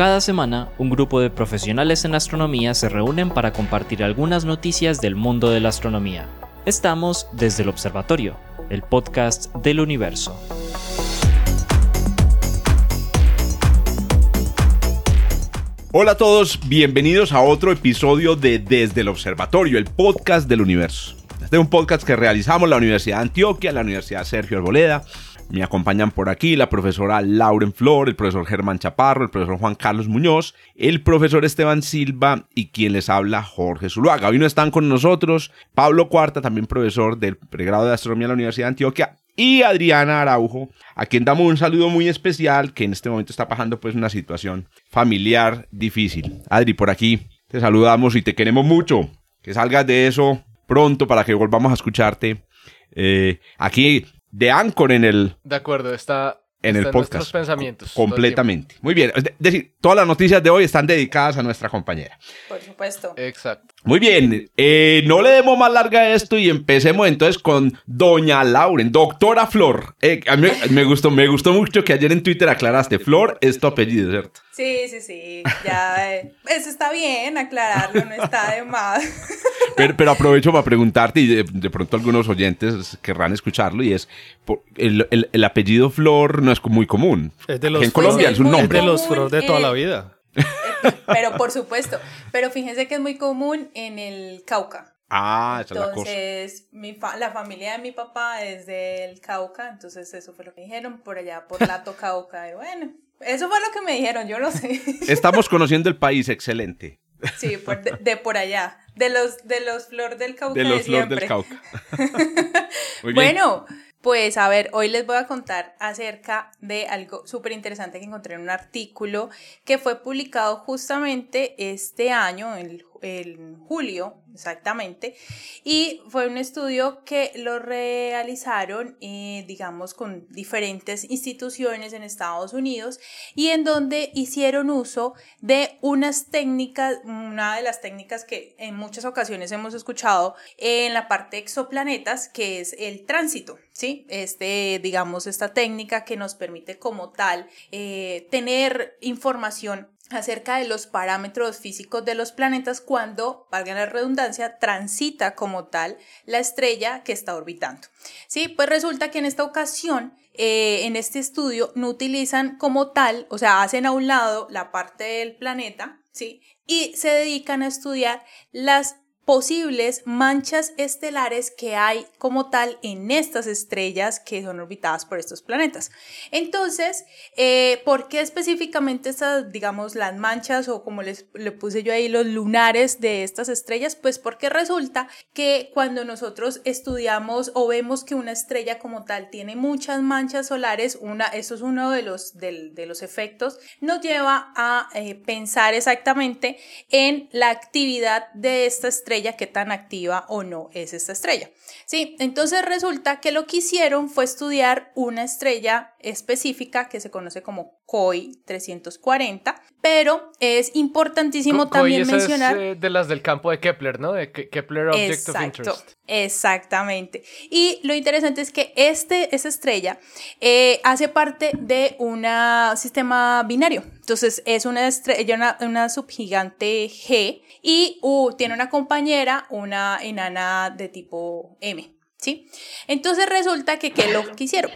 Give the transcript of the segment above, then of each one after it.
Cada semana, un grupo de profesionales en astronomía se reúnen para compartir algunas noticias del mundo de la astronomía. Estamos desde el Observatorio, el podcast del universo. Hola a todos, bienvenidos a otro episodio de Desde el Observatorio, el podcast del universo. Este es un podcast que realizamos la Universidad de Antioquia, la Universidad Sergio Arboleda, me acompañan por aquí la profesora Lauren Flor, el profesor Germán Chaparro, el profesor Juan Carlos Muñoz, el profesor Esteban Silva y quien les habla Jorge Zuluaga. Hoy no están con nosotros Pablo Cuarta, también profesor del pregrado de Astronomía de la Universidad de Antioquia, y Adriana Araujo, a quien damos un saludo muy especial, que en este momento está pasando pues una situación familiar difícil. Adri, por aquí te saludamos y te queremos mucho. Que salgas de eso pronto para que volvamos a escucharte. Eh, aquí de Anchor en el... De acuerdo, está en el podcast. Nuestros pensamientos. Completamente. Muy bien. Es decir, todas las noticias de hoy están dedicadas a nuestra compañera. Por supuesto. Exacto. Muy bien. Eh, no le demos más larga a esto y empecemos entonces con Doña Lauren, doctora Flor. Eh, a mí me gustó, me gustó mucho que ayer en Twitter aclaraste. Flor es tu apellido, ¿cierto? Sí, sí, sí. Ya, eh, eso está bien, aclararlo, no está de más. Pero, aprovecho para preguntarte, y de, pronto algunos oyentes querrán escucharlo, y es, el, apellido Flor no es muy común. Es de los en Colombia es un nombre. Es de los Flor de toda la vida. Pero por supuesto. Pero fíjense que es muy común en el Cauca. Ah, esa entonces, es la, cosa. la familia de mi papá es del Cauca, entonces eso fue lo que dijeron por allá, por Lato Cauca. Y bueno, eso fue lo que me dijeron, yo lo sé. Estamos conociendo el país, excelente. Sí, de, por allá, de los, de los flor del Cauca. De los flor del Cauca. Bueno, pues a ver, hoy les voy a contar acerca de algo súper interesante que encontré en un artículo que fue publicado justamente este año, el en julio exactamente, y fue un estudio que lo realizaron, eh, digamos, con diferentes instituciones en Estados Unidos y en donde hicieron uso de unas técnicas, una de las técnicas que en muchas ocasiones hemos escuchado en la parte de exoplanetas, que es el tránsito, ¿sí? Este, digamos, esta técnica que nos permite como tal eh, tener información acerca de los parámetros físicos de los planetas cuando, valga la redundancia, transita como tal la estrella que está orbitando. Sí, pues resulta que en esta ocasión, eh, en este estudio, no utilizan como tal, o sea, hacen a un lado la parte del planeta, ¿sí? Y se dedican a estudiar las posibles manchas estelares que hay como tal en estas estrellas que son orbitadas por estos planetas. Entonces, eh, ¿por qué específicamente estas, digamos, las manchas o como les le puse yo ahí los lunares de estas estrellas? Pues porque resulta que cuando nosotros estudiamos o vemos que una estrella como tal tiene muchas manchas solares, una, eso es uno de los, de, los efectos, nos lleva a eh, pensar exactamente en la actividad de esta estrella qué tan activa o no es esta estrella. Sí, entonces resulta que lo que hicieron fue estudiar una estrella específica que se conoce como COI 340, pero es importantísimo también mencionar... Es, eh, de las del campo de Kepler, ¿no? De Kepler Object of Interest. Exactamente. Y lo interesante es que este, esta estrella eh, hace parte de un sistema binario. Entonces es una estrella, una, una subgigante G y uh, tiene una compañera, una enana de tipo M. ¿Sí? Entonces resulta que, ¿qué lo que hicieron?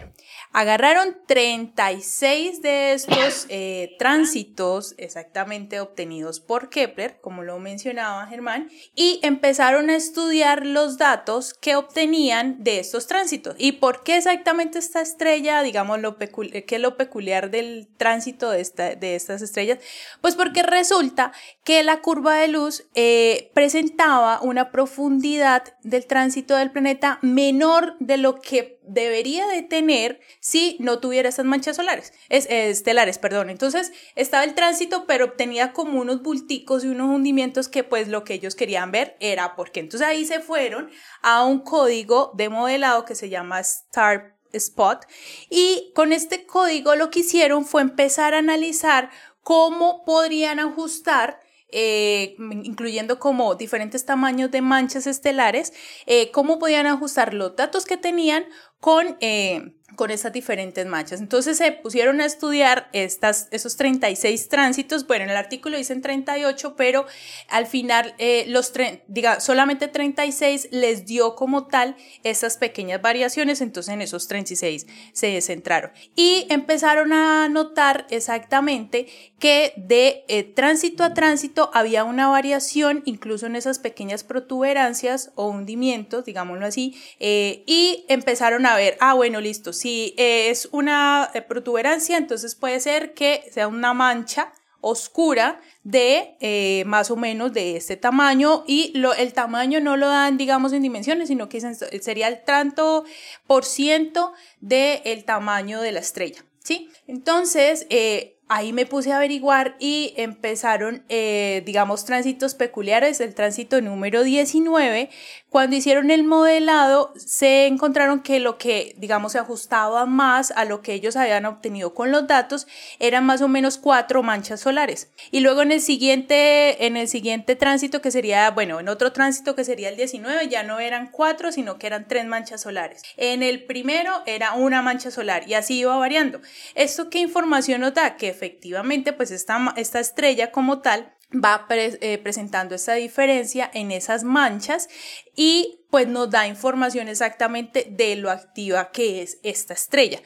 Agarraron 36 de estos eh, tránsitos exactamente obtenidos por Kepler, como lo mencionaba Germán, y empezaron a estudiar los datos que obtenían de estos tránsitos. ¿Y por qué exactamente esta estrella, digamos, lo qué es lo peculiar del tránsito de, esta, de estas estrellas? Pues porque resulta que la curva de luz eh, presentaba una profundidad del tránsito del planeta menor de lo que debería de tener si no tuviera esas manchas solares, es, estelares, perdón. Entonces estaba el tránsito, pero tenía como unos bulticos y unos hundimientos que pues lo que ellos querían ver era porque entonces ahí se fueron a un código de modelado que se llama Star Spot y con este código lo que hicieron fue empezar a analizar cómo podrían ajustar eh, incluyendo como diferentes tamaños de manchas estelares, eh, cómo podían ajustar los datos que tenían con eh, con estas diferentes manchas. Entonces se pusieron a estudiar estas, esos 36 tránsitos. Bueno, en el artículo dicen 38, pero al final eh, los diga, solamente 36 les dio como tal esas pequeñas variaciones, entonces en esos 36 se centraron. Y empezaron a notar exactamente que de eh, tránsito a tránsito había una variación, incluso en esas pequeñas protuberancias o hundimientos, digámoslo así, eh, y empezaron a ver, ah, bueno, listo, si es una eh, protuberancia, entonces puede ser que sea una mancha oscura de eh, más o menos de este tamaño y lo, el tamaño no lo dan digamos en dimensiones sino que sería el tanto por ciento del tamaño de la estrella ¿sí? entonces eh, ahí me puse a averiguar y empezaron, digamos, tránsitos peculiares. El tránsito número 19, cuando hicieron el modelado, se encontraron que lo que, digamos, se ajustaba más a lo que ellos habían obtenido con los datos eran más o menos cuatro manchas solares. Y luego en el siguiente, en el siguiente tránsito, que sería, bueno, en otro tránsito que sería el 19, ya no eran cuatro, sino que eran tres manchas solares. En el primero era una mancha solar y así iba variando. ¿Esto qué información nos da? Que efectivamente pues esta, esta estrella como tal va eh, presentando esa diferencia en esas manchas y pues nos da información exactamente de lo activa que es esta estrella.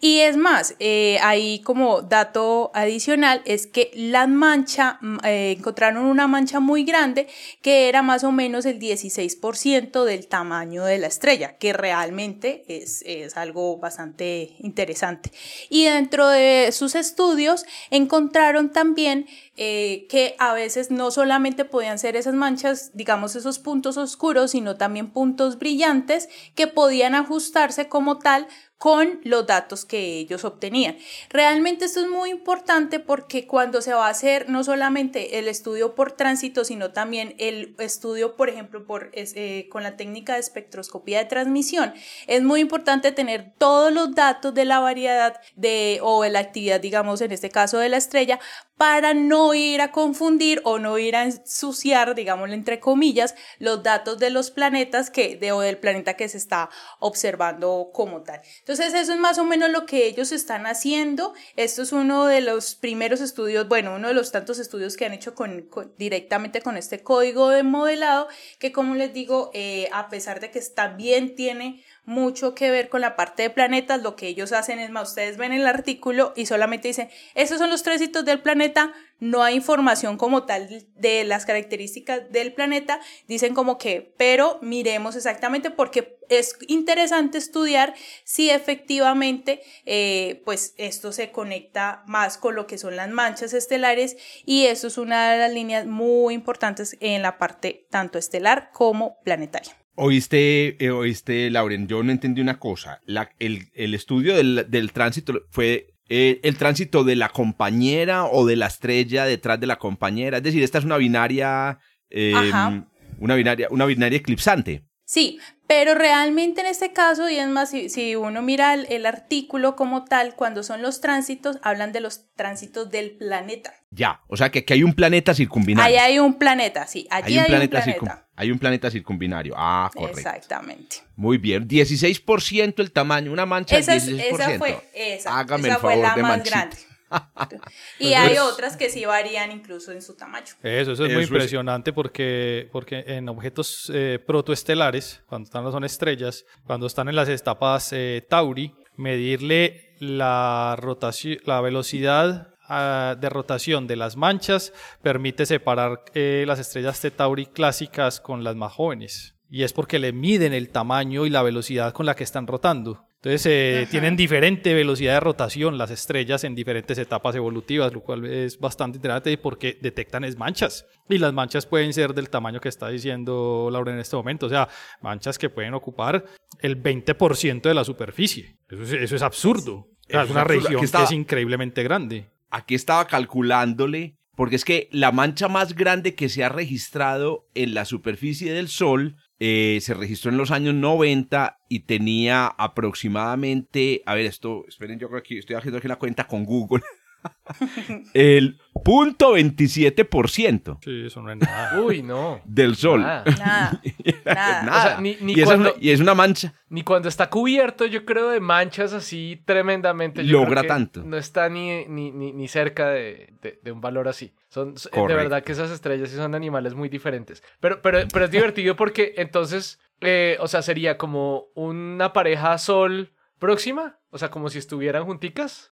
Y es más, eh, ahí como dato adicional es que la mancha, mm, eh, encontraron una mancha muy grande que era más o menos el 16% del tamaño de la estrella, que realmente es, es algo bastante interesante. Y dentro de sus estudios encontraron también eh, que a veces no solamente podían ser esas manchas, digamos esos puntos oscuros, sino también puntos brillantes que podían ajustarse como tal con los datos que ellos obtenían. Realmente esto es muy importante porque cuando se va a hacer no solamente el estudio por tránsito, sino también el estudio, por ejemplo, eh, con la técnica de espectroscopía de transmisión, es muy importante tener todos los datos de la variedad de, o de la actividad, digamos, en este caso de la estrella, para no ir a confundir o no ir a ensuciar, digámoslo entre comillas, los datos de los planetas que, de, o del planeta que se está observando como tal. Entonces, eso es más o menos lo que ellos están haciendo. Esto es uno de los primeros estudios, bueno, uno de los tantos estudios que han hecho con, directamente con este código de modelado, que como les digo, eh, a pesar de que también tiene mucho que ver con la parte de planetas. Lo que ellos hacen es más, ustedes ven el artículo y solamente dicen, esos son los tres hitos del planeta, no hay información como tal de las características del planeta, dicen como que, pero miremos exactamente porque es interesante estudiar si efectivamente eh, pues esto se conecta más con lo que son las manchas estelares y eso es una de las líneas muy importantes en la parte tanto estelar como planetaria. Oíste, eh, oíste, Lauren, yo no entendí una cosa. La, el, el, estudio del, del tránsito fue eh, el tránsito de la compañera o de la estrella detrás de la compañera. Es decir, esta es una binaria, em, una binaria, una binaria eclipsante. Sí, pero realmente en este caso, y es más, si, uno mira el, artículo como tal, cuando son los tránsitos, hablan de los tránsitos del planeta. Ya, o sea que aquí hay un planeta circumbinario. Ahí hay un planeta, sí, allí hay un planeta. Hay un planeta circumbinario. Ah, correcto. Exactamente. Muy bien. 16% el tamaño, una mancha esa, 16%. Esa fue, esa, Hágame esa fue la más grande. y hay otras que sí varían incluso en su tamaño. Eso, eso es muy impresionante porque, porque en objetos eh, protoestelares, cuando están, son estrellas, cuando están en las etapas eh, Tauri, medirle la rotación, la velocidad ah, de rotación de las manchas permite separar eh, las estrellas Tauri clásicas con las más jóvenes. Y es porque le miden el tamaño y la velocidad con la que están rotando. Entonces eh, tienen diferente velocidad de rotación las estrellas en diferentes etapas evolutivas, lo cual es bastante interesante porque detectan es manchas. Y las manchas pueden ser del tamaño que está diciendo Laura en este momento, o sea, manchas que pueden ocupar el 20% de la superficie. Eso es, absurdo. es una región que es increíblemente grande. Aquí estaba calculándole, porque es que la mancha más grande que se ha registrado en la superficie del Sol eh, se registró en los años 90 y tenía aproximadamente, a ver, esto, esperen, yo creo que estoy haciendo aquí la cuenta con Google. el punto 27%. Sí, eso no es nada. Uy, no. Del sol. Nada. Nada. O sea, ni, ni y, cuando, es una, y es una mancha. Ni cuando está cubierto, yo creo, de manchas así tremendamente. Yo Logra tanto. No está ni, ni, ni, ni cerca de, de, de un valor así. Son, de verdad que esas estrellas sí son animales muy diferentes. Pero, pero, pero es divertido porque entonces, eh, o sea, sería como una pareja sol próxima. O sea, como si estuvieran junticas.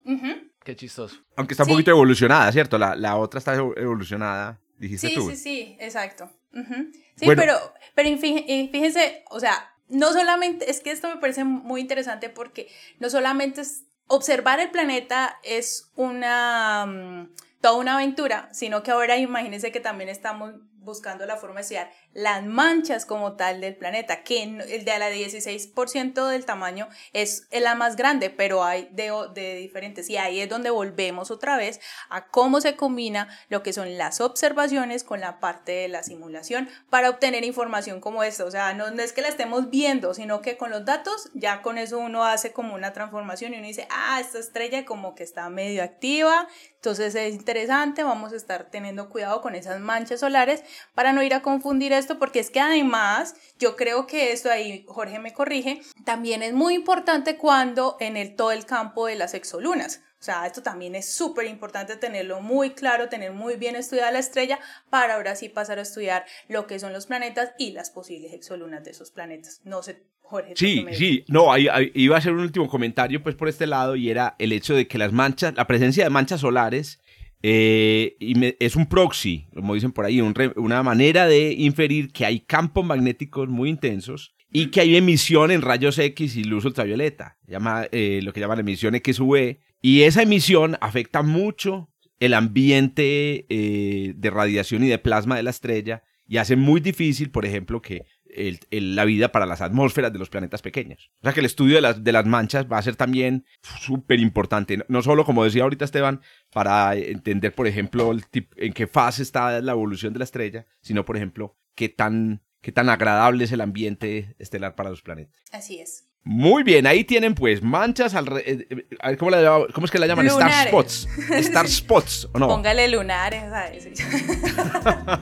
Qué chistoso. Aunque está un Sí. poquito evolucionada, ¿cierto? La, la otra está evo- evolucionada, dijiste Sí, tú. sí, sí, exacto. Ujú. Sí, Bueno. pero, pero fí- fíjense, o sea, no solamente, es que esto me parece muy interesante porque no solamente es observar el planeta es una, mm, toda una aventura, sino que ahora imagínense que también estamos buscando la forma de estudiar las manchas como tal del planeta, que el de la 16% del tamaño es la más grande, pero hay de, de diferentes. Y ahí es donde volvemos otra vez a cómo se combina lo que son las observaciones con la parte de la simulación para obtener información como esta. O sea, no, no es que la estemos viendo, sino que con los datos ya con eso uno hace como una transformación y uno dice, ah, esta estrella como que está medio activa, entonces es interesante, vamos a estar teniendo cuidado con esas manchas solares para no ir a confundir esto, porque es que además yo creo que esto ahí, Jorge me corrige, también es muy importante cuando en el, todo el campo de las exolunas. O sea, esto también es súper importante tenerlo muy claro, tener muy bien estudiada la estrella para ahora sí pasar a estudiar lo que son los planetas y las posibles exolunas de esos planetas. No sé, Jorge. ¿tú qué Sí, me sí, no, ahí, ahí iba a hacer un último comentario pues por este lado y era el hecho de que las manchas, la presencia de manchas solares eh, y es un proxy, como dicen por ahí, una manera de inferir que hay campos magnéticos muy intensos y que hay emisión en rayos X y luz ultravioleta, llama, eh, lo que llaman emisión XUV, y esa emisión afecta mucho el ambiente eh, de radiación y de plasma de la estrella y hace muy difícil, por ejemplo, que el- la vida para las atmósferas de los planetas pequeños. O sea que el estudio de las, de las manchas va a ser también súper importante, no, solo, como decía ahorita Esteban, para entender, por ejemplo, el en qué fase está la evolución de la estrella, sino, por ejemplo, qué tan, qué tan agradable es el ambiente estelar para los planetas. Así es. Muy bien, ahí tienen pues manchas alrededor. A ver, ¿cómo, la llama- cómo es que la llaman? Star Lunares. spots. Star spots, ¿o no? Póngale lunares a eso.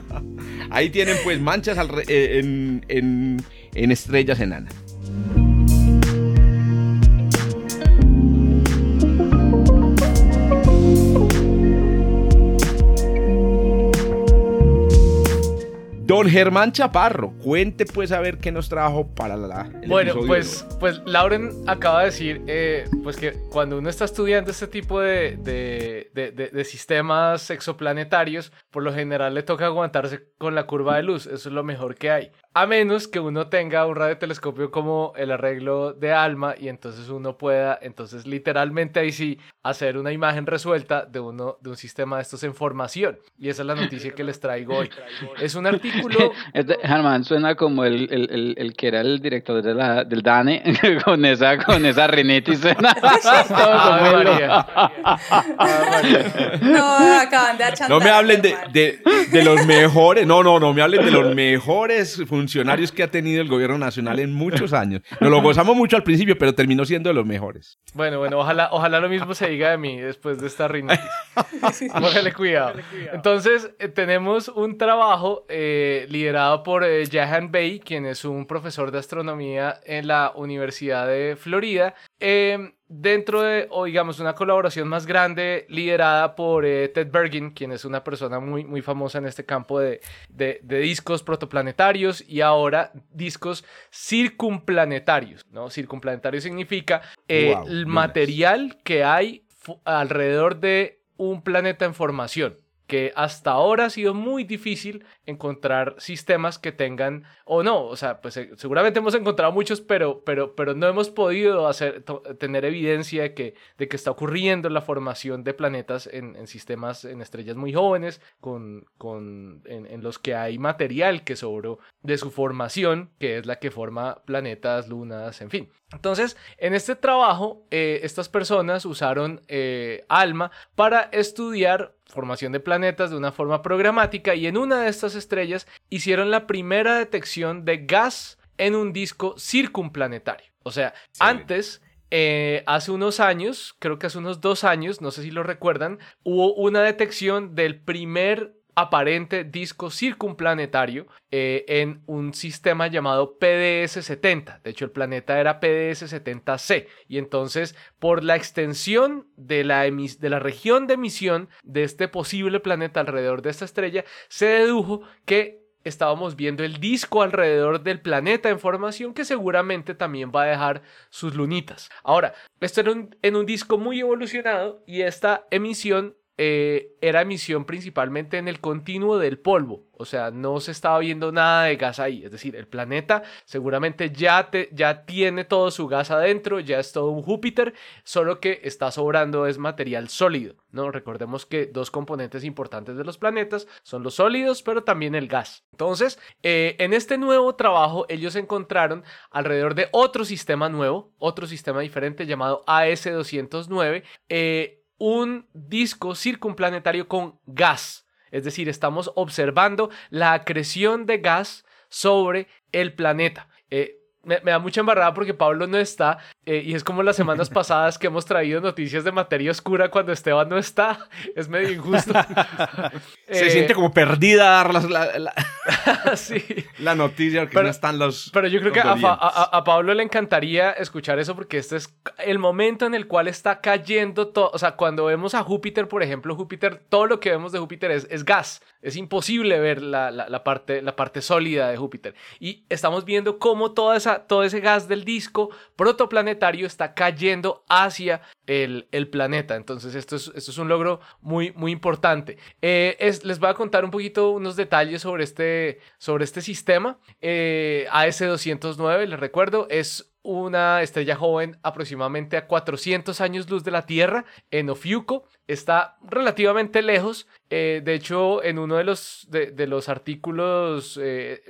Ahí tienen pues manchas alre- eh, en, en- en estrellas enanas. Don Germán Chaparro, cuente pues a ver qué nos trajo para la, el Bueno, pues, pues Lauren acaba de decir eh, pues que cuando uno está estudiando este tipo de- de- de sistemas exoplanetarios, por lo general le toca aguantarse con la curva de luz. Eso es lo mejor que hay. A menos que uno tenga un radiotelescopio como el arreglo de ALMA y entonces uno pueda, entonces literalmente ahí sí, hacer una imagen resuelta de, uno, de un sistema de estos en formación. Y esa es la noticia que les traigo hoy. Es un artículo... Este, Germán suena como el, el, el, el que era el director de la, del DANE con esa, con esa rinitis. Suena. María. María. No, acaban de achantar. No me hablen de, de- de los mejores, no, no, no me hablen de los mejores funcionarios que ha tenido el gobierno nacional en muchos años. Nos lo gozamos mucho al principio, pero terminó siendo de los mejores. Bueno, bueno, ojalá, ojalá lo mismo se diga de mí después de esta rinitis. Póngale cuidado. Entonces, eh, tenemos un trabajo eh, liderado por eh, Jahan Bey, quien es un profesor de astronomía en la Universidad de Florida. eh, dentro de, o digamos, una colaboración más grande liderada por eh, Ted Bergin, quien es una persona muy, muy famosa en este campo de, de- de discos protoplanetarios y ahora discos circunplanetarios, ¿no? Circunplanetario significa eh, Wow, el material que hay alrededor de un planeta en formación que hasta ahora ha sido muy difícil encontrar sistemas que tengan, o no, o sea, pues eh, seguramente hemos encontrado muchos, pero, pero, pero no hemos podido hacer, tener evidencia de que, de que está ocurriendo la formación de planetas en, sistemas, en estrellas muy jóvenes, con, con, en, en los que hay material que sobró de su formación, que es la que forma planetas, lunas, en fin. Entonces, en este trabajo, eh, estas personas usaron eh, ALMA para estudiar formación de planetas de una forma programática y en una de estas estrellas hicieron la primera detección de gas en un disco circunplanetario. O sea, antes eh, hace unos años, creo que hace unos dos años, no sé si lo recuerdan, hubo una detección del primer aparente disco circunplanetario eh, en un sistema llamado PDS-70. De hecho, el planeta era PDS-70c. Y entonces, por la extensión de la, de la región de emisión de este posible planeta alrededor de esta estrella, se dedujo que estábamos viendo el disco alrededor del planeta en formación que seguramente también va a dejar sus lunitas. Ahora, esto era en un disco muy evolucionado y esta emisión eh, era emisión principalmente en el continuo del polvo, o sea, no se estaba viendo nada de gas ahí, es decir, el planeta seguramente ya, ya tiene todo su gas adentro, ya es todo un Júpiter, solo que está sobrando es material sólido, ¿no? Recordemos que dos componentes importantes de los planetas son los sólidos, pero también el gas. Entonces, eh, en este nuevo trabajo, ellos encontraron alrededor de otro sistema nuevo, otro sistema diferente llamado AS209, eh, un disco circunplanetario con gas. Es decir, estamos observando la acreción de gas sobre el planeta. Eh, me, da mucha embarrada porque Pablo no está eh, y es como las semanas pasadas que hemos traído noticias de materia oscura cuando Esteban no está. Es medio injusto. Se eh, siente como perdida la, la, sí. la noticia porque no están los. Pero yo creo que a, a, Pablo le encantaría escuchar eso porque este es el momento en el cual está cayendo todo. O sea, cuando vemos a Júpiter, por ejemplo, Júpiter, todo lo que vemos de Júpiter es, es gas. Es imposible ver la, la, parte, la parte sólida de Júpiter. Y estamos viendo cómo toda esa, todo ese gas del disco protoplanetario está cayendo hacia el, el planeta. Entonces, esto es, esto es un logro muy, muy importante. Eh, es, les voy a contar un poquito unos detalles sobre este, sobre este sistema. Eh, AS209, les recuerdo, es una estrella joven aproximadamente a 400 años luz de la Tierra en Ofiuco. Está relativamente lejos. Eh, de hecho, en uno de los, de, los artículos, eh,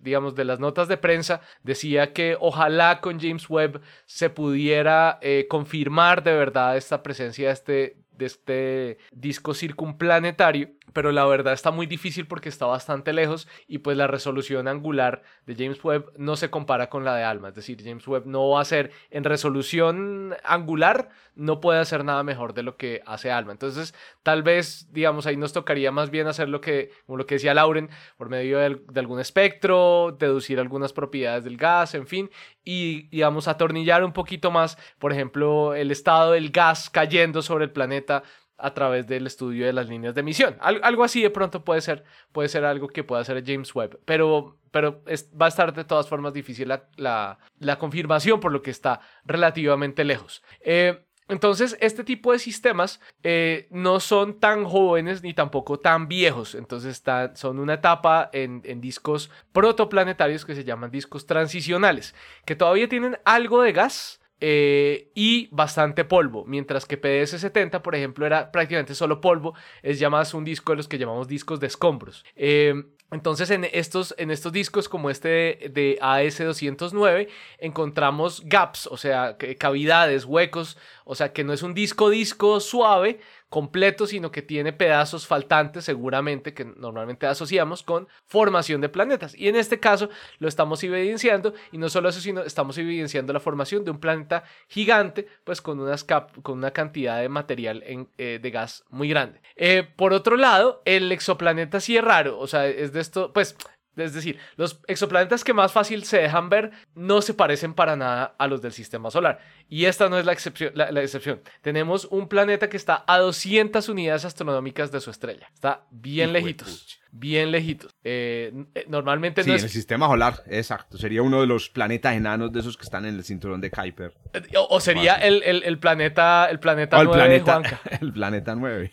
digamos, de las notas de prensa, decía que ojalá con James Webb se pudiera eh, confirmar de verdad esta presencia de este, de este disco circunplanetario, pero la verdad está muy difícil porque está bastante lejos y pues la resolución angular de James Webb no se compara con la de ALMA, es decir, James Webb no va a ser en resolución angular, no puede hacer nada mejor de lo que hace ALMA. Entonces, tal vez, digamos, ahí nos tocaría más bien hacer lo que, como lo que decía Lauren, por medio de, de algún espectro, deducir algunas propiedades del gas, en fin, y, digamos, atornillar un poquito más, por ejemplo, el estado del gas cayendo sobre el planeta a través del estudio de las líneas de emisión. algo así de pronto puede ser, puede ser algo que pueda hacer James Webb, pero, pero va a estar de todas formas difícil la, la, confirmación por lo que está relativamente lejos. Eh, entonces, este tipo de sistemas eh, no son tan jóvenes ni tampoco tan viejos. Entonces, son una etapa en, discos protoplanetarios que se llaman discos transicionales, que todavía tienen algo de gas, eh, y bastante polvo, mientras que PDS-70, por ejemplo, era prácticamente solo polvo, es ya más un disco de los que llamamos discos de escombros. Eh, entonces en estos, en estos discos como este de AS209 encontramos gaps, o sea, cavidades, huecos, o sea que no es un disco disco suave, completo, sino que tiene pedazos faltantes seguramente que normalmente asociamos con formación de planetas. Y en este caso lo estamos evidenciando y no solo eso, sino estamos evidenciando la formación de un planeta gigante, pues con, unas con una cantidad de material eh, de gas muy grande. Eh, por otro lado, el exoplaneta sí es raro, o sea, es de esto, pues es decir, los exoplanetas que más fácil se dejan ver no se parecen para nada a los del sistema solar. Y esta no es la excepción. La, excepción. Tenemos un planeta que está a 200 unidades astronómicas de su estrella. Está bien lejitos. Bien lejitos. Eh, eh, normalmente sí, no es... en el sistema solar, exacto. Sería uno de los planetas enanos de esos que están en el cinturón de Kuiper. Eh, o, sería el, el, planeta, el planeta el planeta, el planeta 9.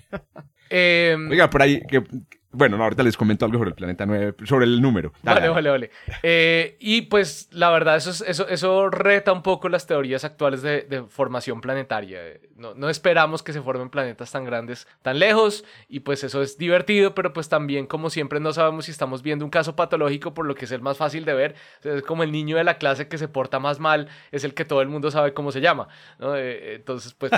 Oiga, por ahí, que bueno, no, ahorita les comento algo sobre el planeta 9, sobre el número. vale, vale, vale. Eh, y pues la verdad, eso, eso, eso reta un poco las teorías actuales de, formación planetaria. No, no, esperamos que se formen planetas tan grandes, tan lejos, y pues eso es divertido, pero pues también, como siempre, no sabemos si estamos viendo un caso patológico, por lo que es el más fácil de ver. Es como el niño de la clase que se porta más mal, es el que todo el mundo sabe cómo se llama. Eh, entonces, pues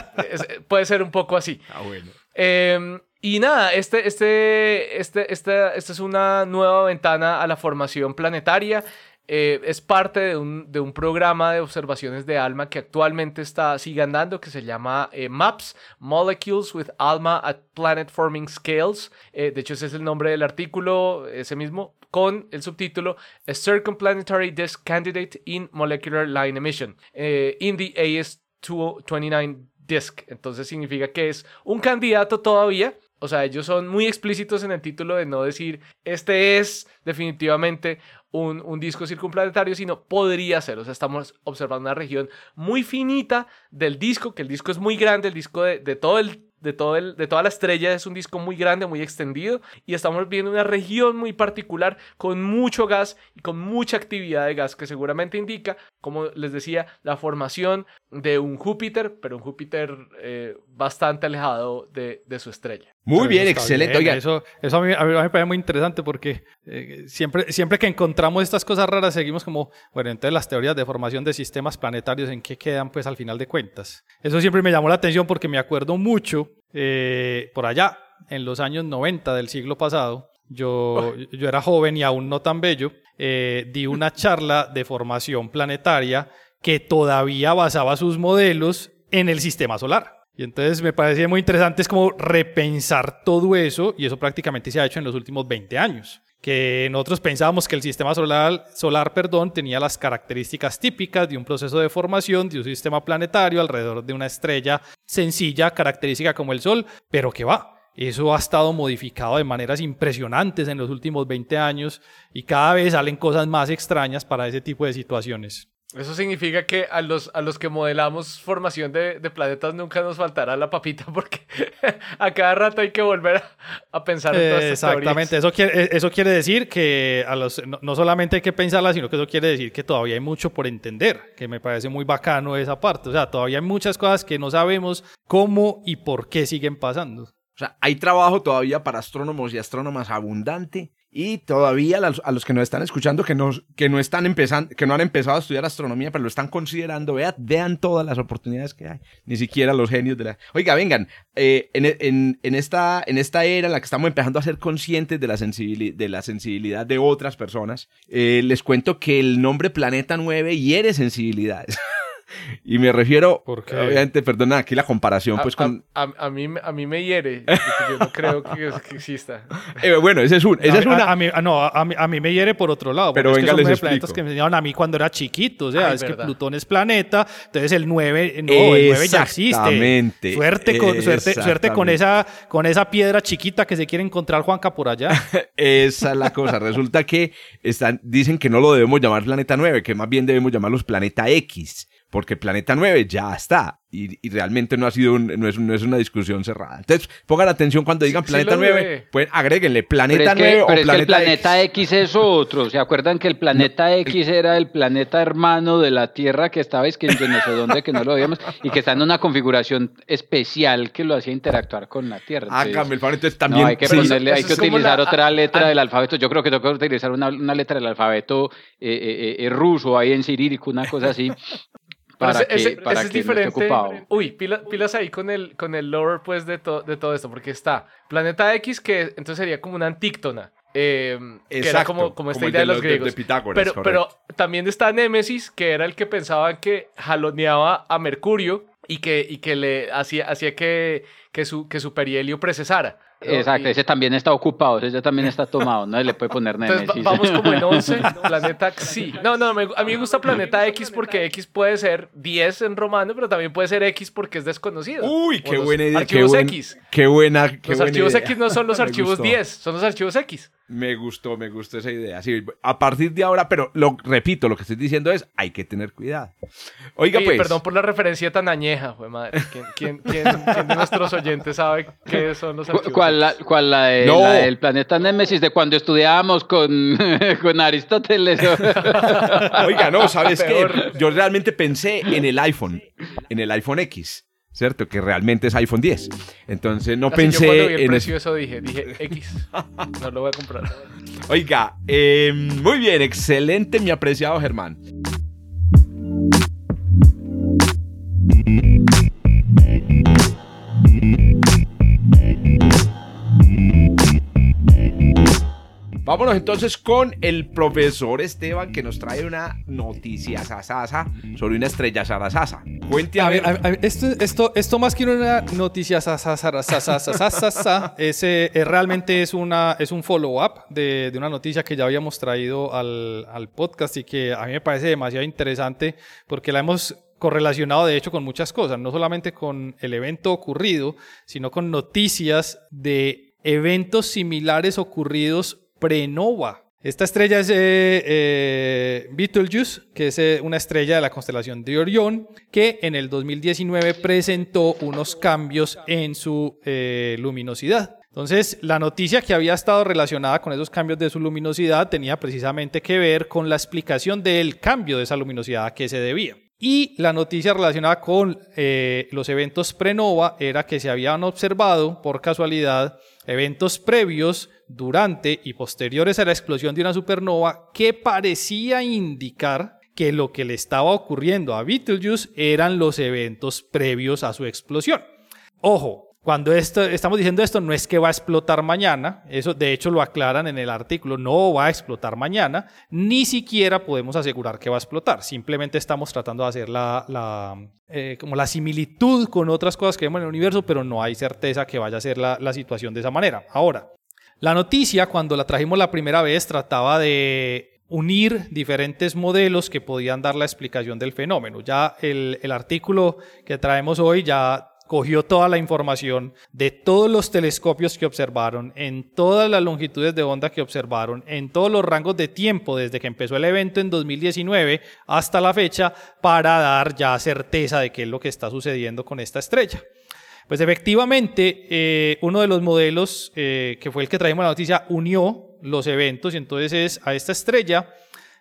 puede ser un poco así. Ah, bueno. Eh, y nada, este, este, este, esta, es una nueva ventana a la formación planetaria. eh, es parte de un, de un, programa de observaciones de ALMA que actualmente está, sigue andando, que se llama eh, MAPS, Molecules with ALMA at Planet Forming Scales. de hecho, ese es el nombre del artículo, ese mismo, con el subtítulo A Circumplanetary Disk Candidate in Molecular Line Emission in the AS-29 Disk. Entonces significa que es un candidato todavía o sea, ellos son muy explícitos en el título de no decir, este es definitivamente un, un, disco circunplanetario, sino podría ser. O sea, estamos observando una región muy finita del disco, que el disco es muy grande, el disco de, de todo el de, todo el, de toda la estrella es un disco muy grande, muy extendido y estamos viendo una región muy particular con mucho gas y con mucha actividad de gas que seguramente indica, como les decía, la formación de un Júpiter, pero un Júpiter eh, bastante alejado de, de, su estrella. Muy bien, excelente. Eso, eso a, mí, a, mí, me parece muy interesante porque eh, siempre, siempre que encontramos estas cosas raras seguimos como, bueno, entonces las teorías de formación de sistemas planetarios, ¿en qué quedan pues al final de cuentas? Eso siempre me llamó la atención porque me acuerdo mucho eh, por allá, en los años 90 del siglo pasado, yo, yo era joven y aún no tan bello, eh, di una charla de formación planetaria que todavía basaba sus modelos en el sistema solar. Y entonces me parecía muy interesante, es como repensar todo eso, y eso prácticamente se ha hecho en los últimos 20 años que nosotros pensábamos que el sistema solar, solar perdón, tenía las características típicas de un proceso de formación de un sistema planetario alrededor de una estrella sencilla, característica como el Sol, pero que va. Eso ha estado modificado de maneras impresionantes en los últimos 20 años y cada vez salen cosas más extrañas para ese tipo de situaciones. Eso significa que a los, a los que modelamos formación de, planetas nunca nos faltará la papita porque a cada rato hay que volver a, pensar en todas estas Exactamente, eso quiere, eh, eso quiere decir que a los, no, solamente hay que pensarla, sino que eso quiere decir que todavía hay mucho por entender, que me parece muy bacano esa parte. O sea, todavía hay muchas cosas que no sabemos cómo y por qué siguen pasando. O sea, hay trabajo todavía para astrónomos y astrónomas abundante y todavía a los que nos están escuchando que no, que no están empezando, que no han empezado a estudiar astronomía, pero lo están considerando, vean, todas las oportunidades que hay. Ni siquiera los genios de la. Oiga, vengan, eh, en, esta, en esta era en la que estamos empezando a ser conscientes de la, de, la sensibilidad de otras personas, eh, les cuento que el nombre Planeta 9 hiere sensibilidades. Y me refiero, obviamente, perdona, aquí la comparación, pues con... A, mí, a mí me hiere, yo no creo que, exista. Eh, bueno, ese es, un, esa es una... A, mí, no, a mí, a mí me hiere por otro lado. Pero venga, es que son planetas que me enseñaron a mí cuando era chiquito, o sea, es que Plutón es planeta, entonces el 9, no, el 9 ya existe. Suerte con, suerte, suerte con, esa, con esa piedra chiquita que se quiere encontrar Juanca por allá. esa es la cosa, resulta que están, dicen que no lo debemos llamar planeta 9, que más bien debemos llamarlos planeta X porque Planeta 9 ya está y, realmente no ha sido no, es, no, es, una discusión cerrada. Entonces, pongan atención cuando digan Planeta 9, pues agréguenle Planeta 9 o pero Planeta es que el Planeta X. es otro. ¿Se acuerdan que el Planeta X era el planeta hermano de la Tierra que estaba es que yo no sé dónde, que no lo veíamos, y que está en una configuración especial que lo hacía interactuar con la Tierra. Hágame el favor, entonces también... hay que, ponerle, hay que utilizar otra letra del alfabeto. Yo creo que tengo que utilizar una, una letra del alfabeto eh, eh, eh, ruso ahí en cirílico, una cosa así, para ese, que, es diferente. Uy, pilas ahí con el, con el lore pues de, de todo esto, porque está Planeta X, que entonces sería como una antíctona. Eh, que era como, como esta idea de los, griegos. pero, pero también está Némesis, que era el que pensaban que jaloneaba a Mercurio y que, y que le hacía, hacía que, que, su, que su perihelio precesara. Exacto, ese también está ocupado, ese también está tomado, no le puede poner Nemesis. Entonces, vamos como en 11, Planeta sí. No, no, a mí me gusta Planeta X porque X puede ser 10 en romano, pero también puede ser X porque es desconocido. Uy, qué buena idea. Archivos X. Qué buena, qué Los archivos X no son los archivos 10, son los archivos X. Me gustó, me gustó esa idea. Sí, a partir de ahora, pero lo repito, lo que estoy diciendo es, hay que tener cuidado. Oiga, pues. Perdón por la referencia tan añeja, fue madre. ¿Quién, quién, quién, de nuestros oyentes sabe qué son los archivos? ¿Cuál, la, cuál la, de, no. del planeta Némesis de cuando estudiábamos con, con Aristóteles? Oiga, no, ¿sabes qué? Yo realmente pensé en el iPhone, en el iPhone X. ¿cierto? Que realmente es iPhone 10. Entonces no pensé yo vi el precio eso dije, dije X. No lo voy a comprar. Oiga, em, muy bien, excelente mi apreciado Germán. Vámonos entonces con el profesor Esteban que nos trae una noticia sasasa sobre una estrella sarasasa. Cuente a, ver. esto, esto, esto más que una noticia sasasa, es, realmente es, una, es un follow-up de, de, una noticia que ya habíamos traído al, al podcast y que a mí me parece demasiado interesante porque la hemos correlacionado de hecho con muchas cosas, no solamente con el evento ocurrido, sino con noticias de eventos similares ocurridos pre-nova. Esta estrella es eh, eh, Betelgeuse, que es eh, una estrella de la constelación de Orión, que en el 2019 presentó unos cambios en su luminosidad. Entonces, la noticia que había estado relacionada con esos cambios de su luminosidad tenía precisamente que ver con la explicación del cambio de esa luminosidad a se debía. Y la noticia relacionada con eh, los eventos prenova era que se habían observado por casualidad eventos previos, durante y posteriores a la explosión de una supernova que parecía indicar que lo que le estaba ocurriendo a Betelgeuse eran los eventos previos a su explosión. Ojo, cuando esto, estamos diciendo esto, no es que va a explotar mañana, eso de hecho lo aclaran en el artículo, no va a explotar mañana, ni siquiera podemos asegurar que va a explotar, simplemente estamos tratando de hacer la, eh, como la similitud con otras cosas que vemos en el universo, pero no hay certeza que vaya a ser la, la situación de esa manera. Ahora, la noticia, cuando la trajimos la primera vez, trataba de unir diferentes modelos que podían dar la explicación del fenómeno. Ya el, artículo que traemos hoy ya cogió toda la información de todos los telescopios que observaron, en todas las longitudes de onda que observaron, en todos los rangos de tiempo desde que empezó el evento en 2019 hasta la fecha, para dar ya certeza de qué es lo que está sucediendo con esta estrella. Pues efectivamente, eh, uno de los modelos eh, que fue el que traímos la noticia unió los eventos y entonces es a esta estrella.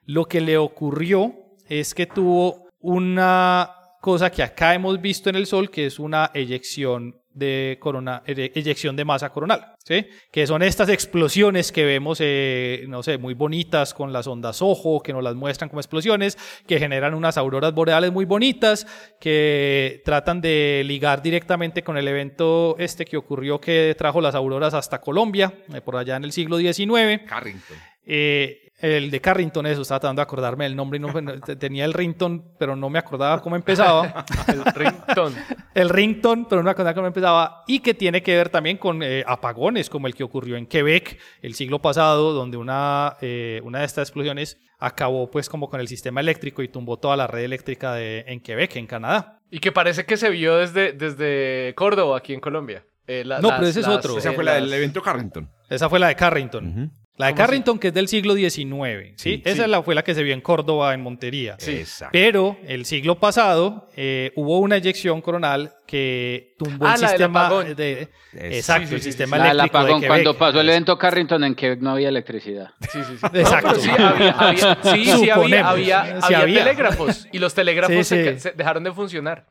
Lo que le ocurrió es que tuvo una cosa que acá hemos visto en el Sol, que es una eyección de, corona, eyección de masa coronal, ¿sí? que son estas explosiones que vemos, eh, no sé, muy bonitas con las ondas ojo, que nos las muestran como explosiones, que generan unas auroras boreales muy bonitas, que tratan de ligar directamente con el evento este que ocurrió que trajo las auroras hasta Colombia, eh, por allá en el siglo XIX. Carrington. Eh, el de Carrington, eso, estaba tratando de acordarme del nombre. No, tenía el rington, pero no me acordaba cómo empezaba. el rington. el rington, pero no me acordaba cómo empezaba. Y que tiene que ver también con eh, apagones, como el que ocurrió en Quebec el siglo pasado, donde una, eh, una de estas explosiones acabó pues como con el sistema eléctrico y tumbó toda la red eléctrica de, en Quebec, en Canadá. Y que parece que se vio desde, desde Córdoba, aquí en Colombia. Eh, no, pero ese es otro. Esa fue la del evento Carrington. Esa fue la de Carrington. La de Carrington, que es del siglo XIX, ¿sí? Esa La fue la que se vio en Córdoba, en Montería. Sí. Pero el siglo pasado eh, hubo una eyección coronal que tumbó ah, el sistema de, exacto, el sistema la eléctrico apagón, de cuando pasó el evento Carrington en que no había electricidad. Sí, sí, sí. Exacto. sí, había, había, sí, sí había, había, telégrafos y los telégrafos se dejaron de funcionar.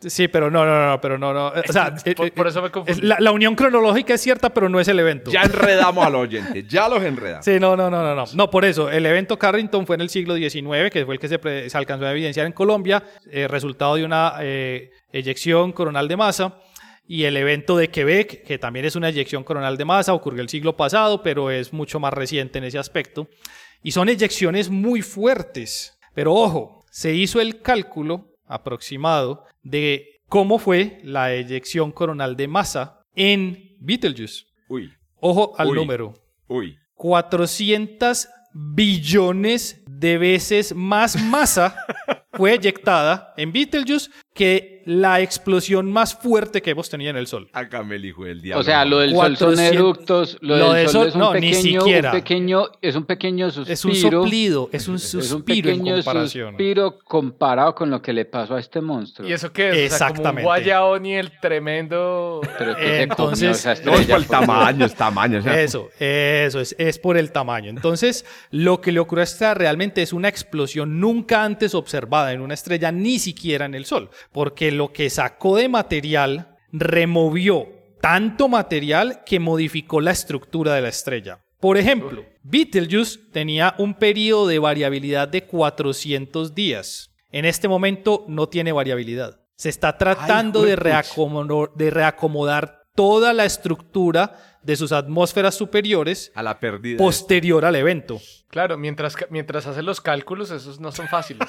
Sí, pero no, no, no, pero no, no. O sea, por, eh, eso me confundí. La, la, unión cronológica es cierta, pero no es el evento. Ya enredamos al oyente, ya los enredamos. Sí, no, no, no, no, no. No, por eso, el evento Carrington fue en el siglo XIX, que fue el que se, se alcanzó a evidenciar en Colombia, eh, resultado de una eh, eyección coronal de masa. Y el evento de Quebec, que también es una eyección coronal de masa, ocurrió el siglo pasado, pero es mucho más reciente en ese aspecto. Y son eyecciones muy fuertes. Pero ojo, se hizo el cálculo aproximado de cómo fue la eyección coronal de masa en Betelgeuse. Uy. Ojo al número. Uy. 400 billones de veces más masa fue eyectada en Betelgeuse que la explosión más fuerte que hemos tenido en el Sol. Acá me hijo del diablo. O sea, lo del Sol son eructos, lo, del Sol, es un no, pequeño, ni siquiera. Un pequeño, es un pequeño suspiro. Es un soplido, es un suspiro es un pequeño suspiro comparado con lo que le pasó a este monstruo. ¿Y eso qué es? Exactamente. O sea, como un el tremendo... Pero que Entonces, no, es por el tamaño, es tamaño. Eso, eso, es, es por el tamaño. Entonces, lo que le ocurrió a esta realmente es una explosión nunca antes observada en una estrella, ni siquiera en el Sol, porque lo que sacó de material removió tanto material que modificó la estructura de la estrella. Por ejemplo, Betelgeuse tenía un periodo de variabilidad de 400 días. En este momento no tiene variabilidad. Se está tratando de, reacomodar, toda la estructura de sus atmósferas superiores a la pérdida posterior al evento. Claro, mientras, mientras hacen los cálculos, esos no son fáciles.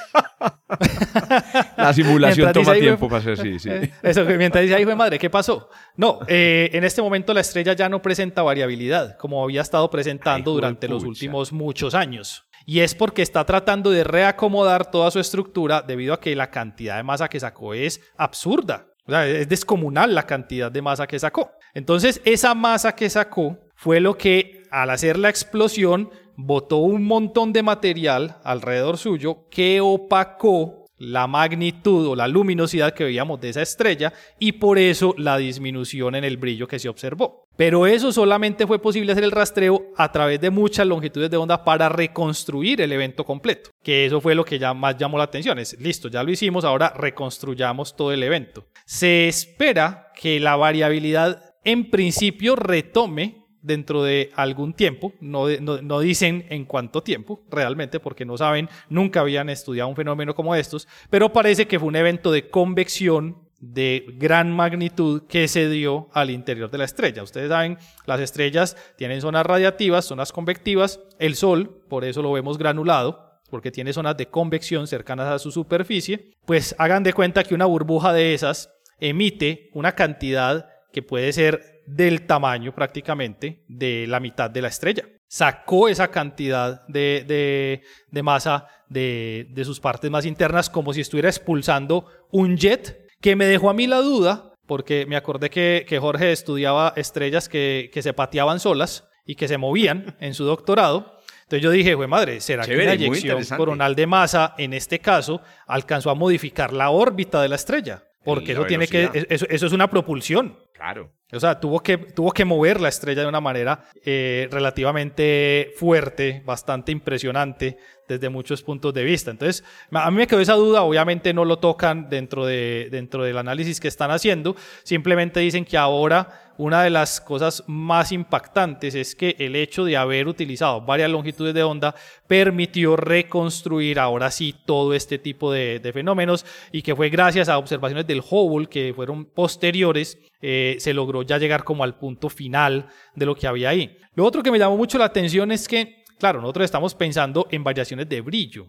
la simulación toma tiempo para hacer, sí, sí. Eso, mientras dice, ahí fue madre, ¿qué pasó? No, eh, en este momento la estrella ya no presenta variabilidad, como había estado presentando durante los últimos muchos años. Y es porque está tratando de reacomodar toda su estructura debido a que la cantidad de masa que sacó es absurda. O sea, es descomunal la cantidad de masa que sacó. Entonces, esa masa que sacó fue lo que, al hacer la explosión, botó un montón de material alrededor suyo que opacó la magnitud o la luminosidad que veíamos de esa estrella y por eso la disminución en el brillo que se observó. Pero eso solamente fue posible hacer el rastreo a través de muchas longitudes de onda para reconstruir el evento completo, que eso fue lo que ya más llamó la atención. Es listo, ya lo hicimos, ahora reconstruyamos todo el evento. Se espera que la variabilidad en principio retome dentro de algún tiempo, no, no, dicen en cuánto tiempo realmente, porque no saben, nunca habían estudiado un fenómeno como estos, pero parece que fue un evento de convección de gran magnitud que se dio al interior de la estrella. Ustedes saben, las estrellas tienen zonas radiativas, zonas convectivas, el Sol, por eso lo vemos granulado, porque tiene zonas de convección cercanas a su superficie, pues hagan de cuenta que una burbuja de esas emite una cantidad que puede ser del tamaño prácticamente de la mitad de la estrella. Sacó esa cantidad de, masa de, sus partes más internas como si estuviera expulsando un jet, que me dejó a mí la duda, porque me acordé que, Jorge estudiaba estrellas que, se pateaban solas y que se movían en su doctorado. Entonces yo dije, güey madre, ¿será que la eyección coronal de masa, en este caso, alcanzó a modificar la órbita de la estrella? Porque eso tiene que, eso, es una propulsión. Claro. O sea, tuvo que, tuvo que mover la estrella de una manera eh, relativamente fuerte, bastante impresionante desde muchos puntos de vista. Entonces, a mí me quedó esa duda, obviamente no lo tocan dentro, de, dentro del análisis que están haciendo, simplemente dicen que ahora una de las cosas más impactantes es que el hecho de haber utilizado varias longitudes de onda permitió reconstruir ahora sí todo este tipo de, fenómenos y que fue gracias a observaciones del Hubble que fueron posteriores, eh, se logró ya llegar como al punto final de lo que había ahí. Lo otro que me llamó mucho la atención es que, claro, nosotros estamos pensando en variaciones de brillo,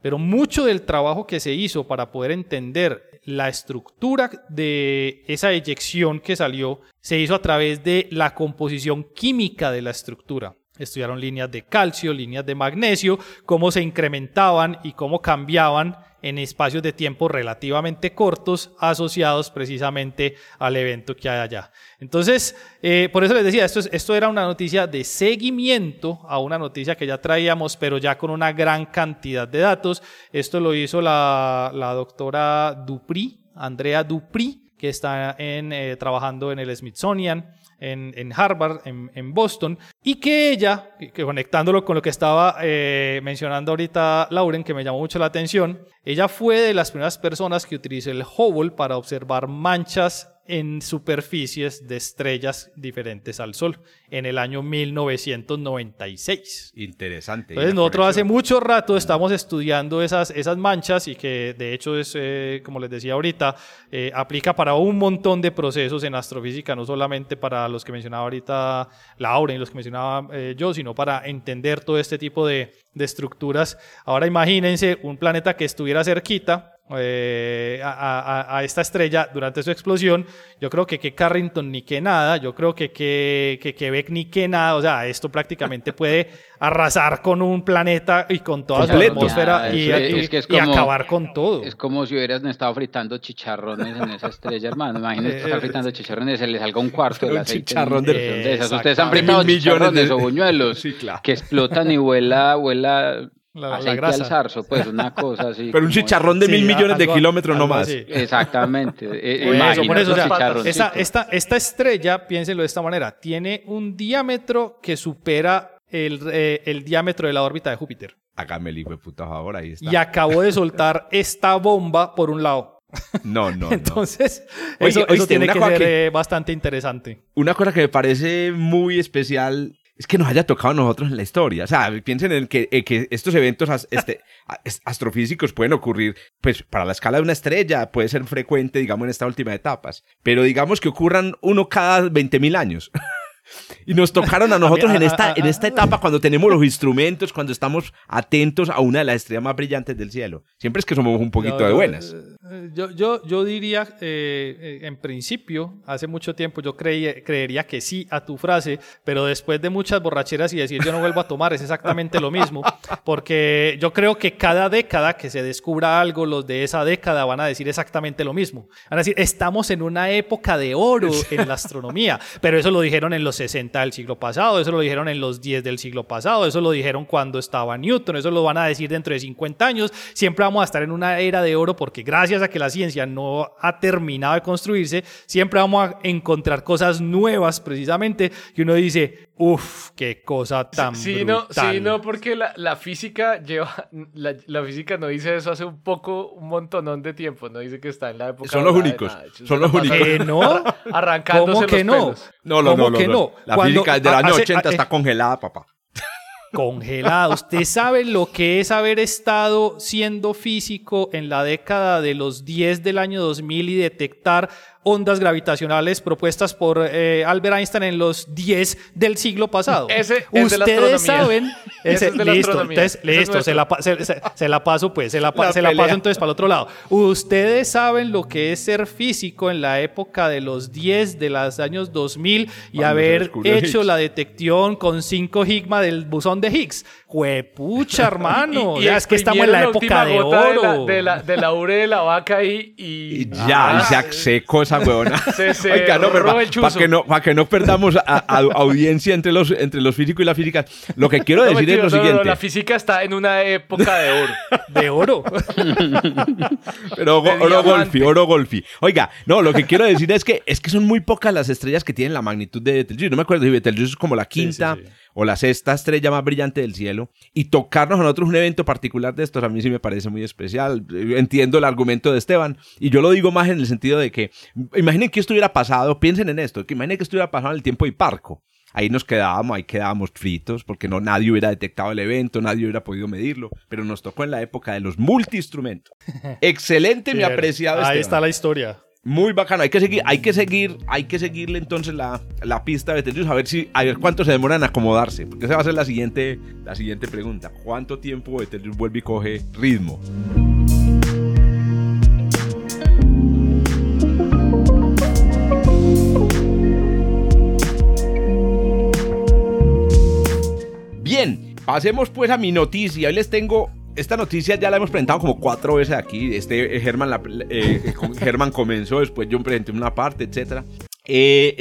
pero mucho del trabajo que se hizo para poder entender la estructura de esa eyección que salió se hizo a través de la composición química de la estructura. Estudiaron líneas de calcio, líneas de magnesio, cómo se incrementaban y cómo cambiaban en espacios de tiempo relativamente cortos asociados precisamente al evento que hay allá. Entonces, eh, por eso les decía, esto, era una noticia de seguimiento a una noticia que ya traíamos, pero ya con una gran cantidad de datos. Esto lo hizo la, doctora Dupri, Andrea Dupri, que está eh, trabajando en el Smithsonian en, Harvard, en, Boston, y que ella, que conectándolo con lo que estaba eh, mencionando ahorita Lauren, que me llamó mucho la atención, ella fue de las primeras personas que utilizó el Hubble para observar manchas en superficies de estrellas diferentes al Sol en el año 1996. Interesante. Entonces nosotros hace mucho rato estamos estudiando esas, esas manchas y que de hecho es, eh, como les decía ahorita, eh, aplica para un montón de procesos en astrofísica, no solamente para los que mencionaba ahorita Laura y los que mencionaba eh, yo, sino para entender todo este tipo de, de estructuras. Ahora imagínense un planeta que estuviera cerquita, eh, a, esta estrella durante su explosión. Yo creo que que Carrington ni que nada, yo creo que que, que Quebec ni que nada, o sea, esto prácticamente puede arrasar con un planeta y con toda su atmósfera y, acabar con todo. Es como si hubieras estado fritando chicharrones en esa estrella, hermano. Imagínate estar fritando chicharrones y se le salga un cuarto del aceite. Chicharrón de, esas. Ustedes han fritado chicharrones o buñuelos que explotan y vuela, vuela la, la grasa. al zarzo, pues una cosa así. Pero un chicharrón de mil millones de kilómetros no más. Exactamente. Eh, por eso, esa, esta, esta estrella, piénsenlo de esta manera, tiene un diámetro que supera el, eh, el diámetro de la órbita de Júpiter. Acá me de puta ahora ahí está. Y acabó de soltar esta bomba por un lado. No, no. Entonces, eso, tiene que ser eh, bastante interesante. Una cosa que me parece muy especial es que nos haya tocado a nosotros en la historia. O sea, piensen en que, que estos eventos este, astrofísicos pueden ocurrir, pues para la escala de una estrella puede ser frecuente, digamos, en esta última etapa. Pero digamos que ocurran uno cada 20.000 años. Y nos tocaron a nosotros en esta, en esta etapa cuando tenemos los instrumentos, cuando estamos atentos a una de las estrellas más brillantes del cielo. Siempre es que somos un poquito de buenas. Eh, yo, yo, yo diría, eh, en principio, hace mucho tiempo yo creía, creería que sí a tu frase, pero después de muchas borracheras y decir yo no vuelvo a tomar, es exactamente lo mismo. Porque yo creo que cada década que se descubra algo, los de esa década van a decir exactamente lo mismo. Van a decir, estamos en una época de oro en la astronomía, pero eso lo dijeron en los 60 del siglo pasado, eso lo dijeron en los 10 del siglo pasado, eso lo dijeron cuando estaba Newton, eso lo van a decir dentro de 50 años. Siempre vamos a estar en una era de oro porque gracias a que la ciencia no ha terminado de construirse, siempre vamos a encontrar cosas nuevas precisamente que uno dice, uff, qué cosa tan sí, brutal. No, sí, no, porque la, la física lleva, la, la, física no dice eso hace un poco, un montonón de tiempo, no dice que está en la época. Son los únicos, son los únicos. ¿Que no? Arrancándose ¿Cómo que los no? pelos. No, no, no, que no? La Cuando- física del año hace- 80 eh, está congelada, papá. congelada. ¿Usted sabe lo que es haber estado siendo físico en la década de los 10 del año 2000 y detectar ondas gravitacionales propuestas por eh, Albert Einstein en los 10 del siglo pasado? Ese es de la Ustedes astronomía. saben. Ese ese- es de la listo, entonces, Ese es listo, se la, se, se- se la paso pues, se la, La se la paso entonces para el otro lado. Ustedes saben lo que es ser físico en la época de los 10 de los años 2000 y se haber hecho Higgs. la detección con 5 Higma del buzón de Higgs. Juepucha, hermano. Y, y ya es que estamos en la época de oro. De la, de la, de la ure de la vaca ahí y... Y ya, y se ac- secó esa huevona. Oiga, no, pero para que no, pa' que no perdamos a- a- audiencia entre los, entre los físicos y la física, lo que quiero No, decir mentira, es lo no, no, siguiente. la física está en una época de oro. De oro. Pero de oro diamante. golfi, oro golfi. Oiga, no, lo que quiero decir es que es que son muy pocas las estrellas que tienen la magnitud de Betelgeuse. No me acuerdo si Betelgeuse es como la quinta sí, sí. O la sexta estrella más brillante del cielo. Y tocarnos a nosotros un evento particular de estos a mí sí me parece muy especial. Entiendo el argumento de Esteban. Y yo lo digo más en el sentido de que, imaginen que esto hubiera pasado, piensen en esto, que imaginen que esto hubiera pasado en el tiempo de Hiparco. Ahí nos quedábamos, ahí quedábamos fritos, porque no, nadie hubiera detectado el evento, nadie hubiera podido medirlo, pero nos tocó en la época de los multiinstrumentos. Excelente, mi apreciado Ahí Esteban. está la historia. Muy bacano. Hay que seguir, hay que seguir, hay que seguirle entonces la, la pista de Betelgeuse a ver si, a ver cuánto se demoran en acomodarse. Porque esa va a ser la siguiente, la siguiente pregunta. ¿Cuánto tiempo Betelgeuse vuelve y coge ritmo? Bien, pasemos pues a mi noticia. Hoy les tengo. Esta noticia ya la hemos presentado como cuatro veces aquí. Este eh, Germán, la- eh, con- Germán comenzó, después yo presenté una parte, etc.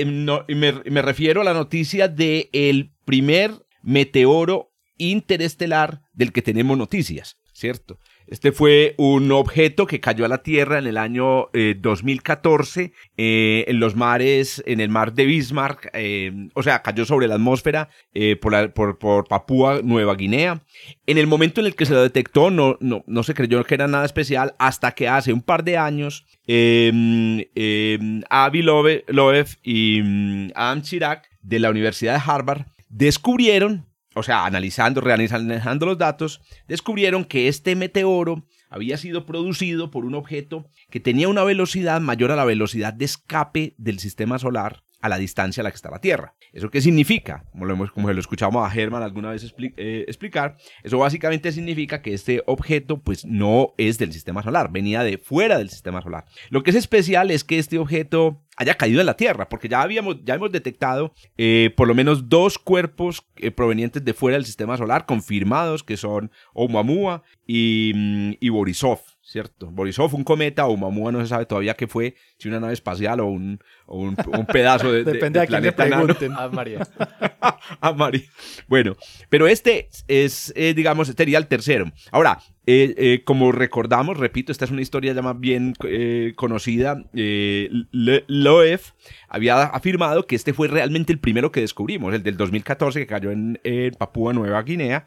no, y me, me refiero a la noticia del el primer meteoro interestelar del que tenemos noticias, ¿cierto? Este fue un objeto que cayó a la Tierra en el año eh, 2014 eh, en los mares, en el mar de Bismarck, eh, o sea, cayó sobre la atmósfera eh, por, la- por, Papúa Nueva Guinea. En el momento en el que se lo detectó no, no, no se creyó que era nada especial hasta que hace un par de años eh, eh, Avi Loeb y mm, Adam Chirac de la Universidad de Harvard descubrieron o sea, analizando, reanalizando los datos, descubrieron que este meteoro había sido producido por un objeto que tenía una velocidad mayor a la velocidad de escape del sistema solar a la distancia a la que está la Tierra. ¿Eso qué significa? Como lo, como lo escuchamos a Herman alguna vez eh, explicar, eso básicamente significa que este objeto pues no es del sistema solar, venía de fuera del sistema solar. Lo que es especial es que este objeto haya caído en la Tierra, porque ya habíamos, ya hemos detectado eh, por lo menos dos cuerpos eh, provenientes de fuera del sistema solar confirmados, que son Oumuamua y, mm, y Borisov, ¿cierto? Borisov, un cometa, Oumuamua no se sabe todavía qué fue, si una nave espacial o un, o un, un pedazo de, de- Depende de a quién le pregunten. Ah, María. a Mari. Bueno, pero este es, eh, digamos, sería el tercero. Ahora, eh, eh, como recordamos, repito, esta es una historia ya más bien eh, conocida. Eh, Le- Loeb había afirmado que este fue realmente el primero que descubrimos, el del 2014 que cayó en, en Papúa Nueva Guinea,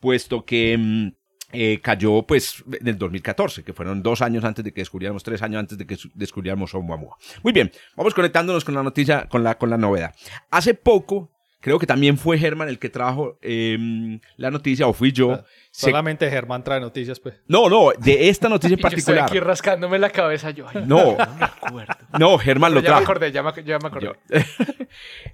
puesto que... eh, cayó pues en el 2014, que fueron dos años antes de que descubriéramos, tres años antes de que descubriéramos Oumuamua. Muy bien, vamos conectándonos con la noticia, con la, con la novedad. Hace poco creo que también fue Germán el que trajo em, la noticia, o fui yo. Solamente Germán trae noticias, pues. No, no, de esta noticia en particular. Yo estoy aquí rascándome la cabeza yo. no, no, Germán lo trajo. Ya me acordé, ya me, ya me acordé.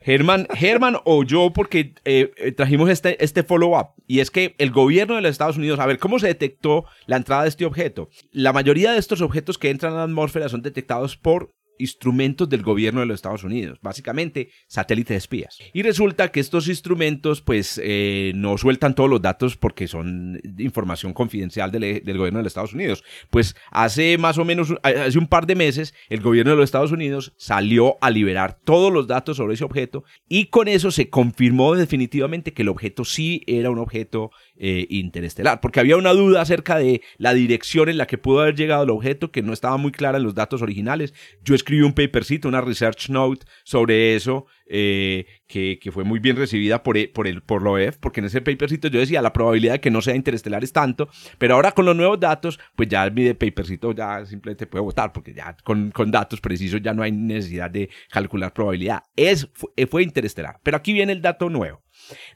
Germán, Germán o yo, porque eh, eh, trajimos este, este follow-up, y es que el gobierno de los Estados Unidos, a ver, ¿cómo se detectó la entrada de este objeto? La mayoría de estos objetos que entran a la atmósfera son detectados por instrumentos del gobierno de los Estados Unidos, básicamente satélites espías. Y resulta que estos instrumentos pues eh, no sueltan todos los datos porque son información confidencial del, del, gobierno de los Estados Unidos. Pues hace más o menos, hace un par de meses, el gobierno de los Estados Unidos salió a liberar todos los datos sobre ese objeto y con eso se confirmó definitivamente que el objeto sí era un objeto eh, interestelar, porque había una duda acerca de la dirección en la que pudo haber llegado el objeto que no estaba muy clara en los datos originales. Yo escribí un papercito, una research note sobre eso, eh, que, fue muy bien recibida por, e, por, el, por la OEF, porque en ese papercito yo decía la probabilidad de que no sea interestelar es tanto, pero ahora con los nuevos datos, pues ya mi papercito ya simplemente puede votar, porque ya con, datos precisos ya no hay necesidad de calcular probabilidad. Es, fue interestelar. Pero aquí viene el dato nuevo.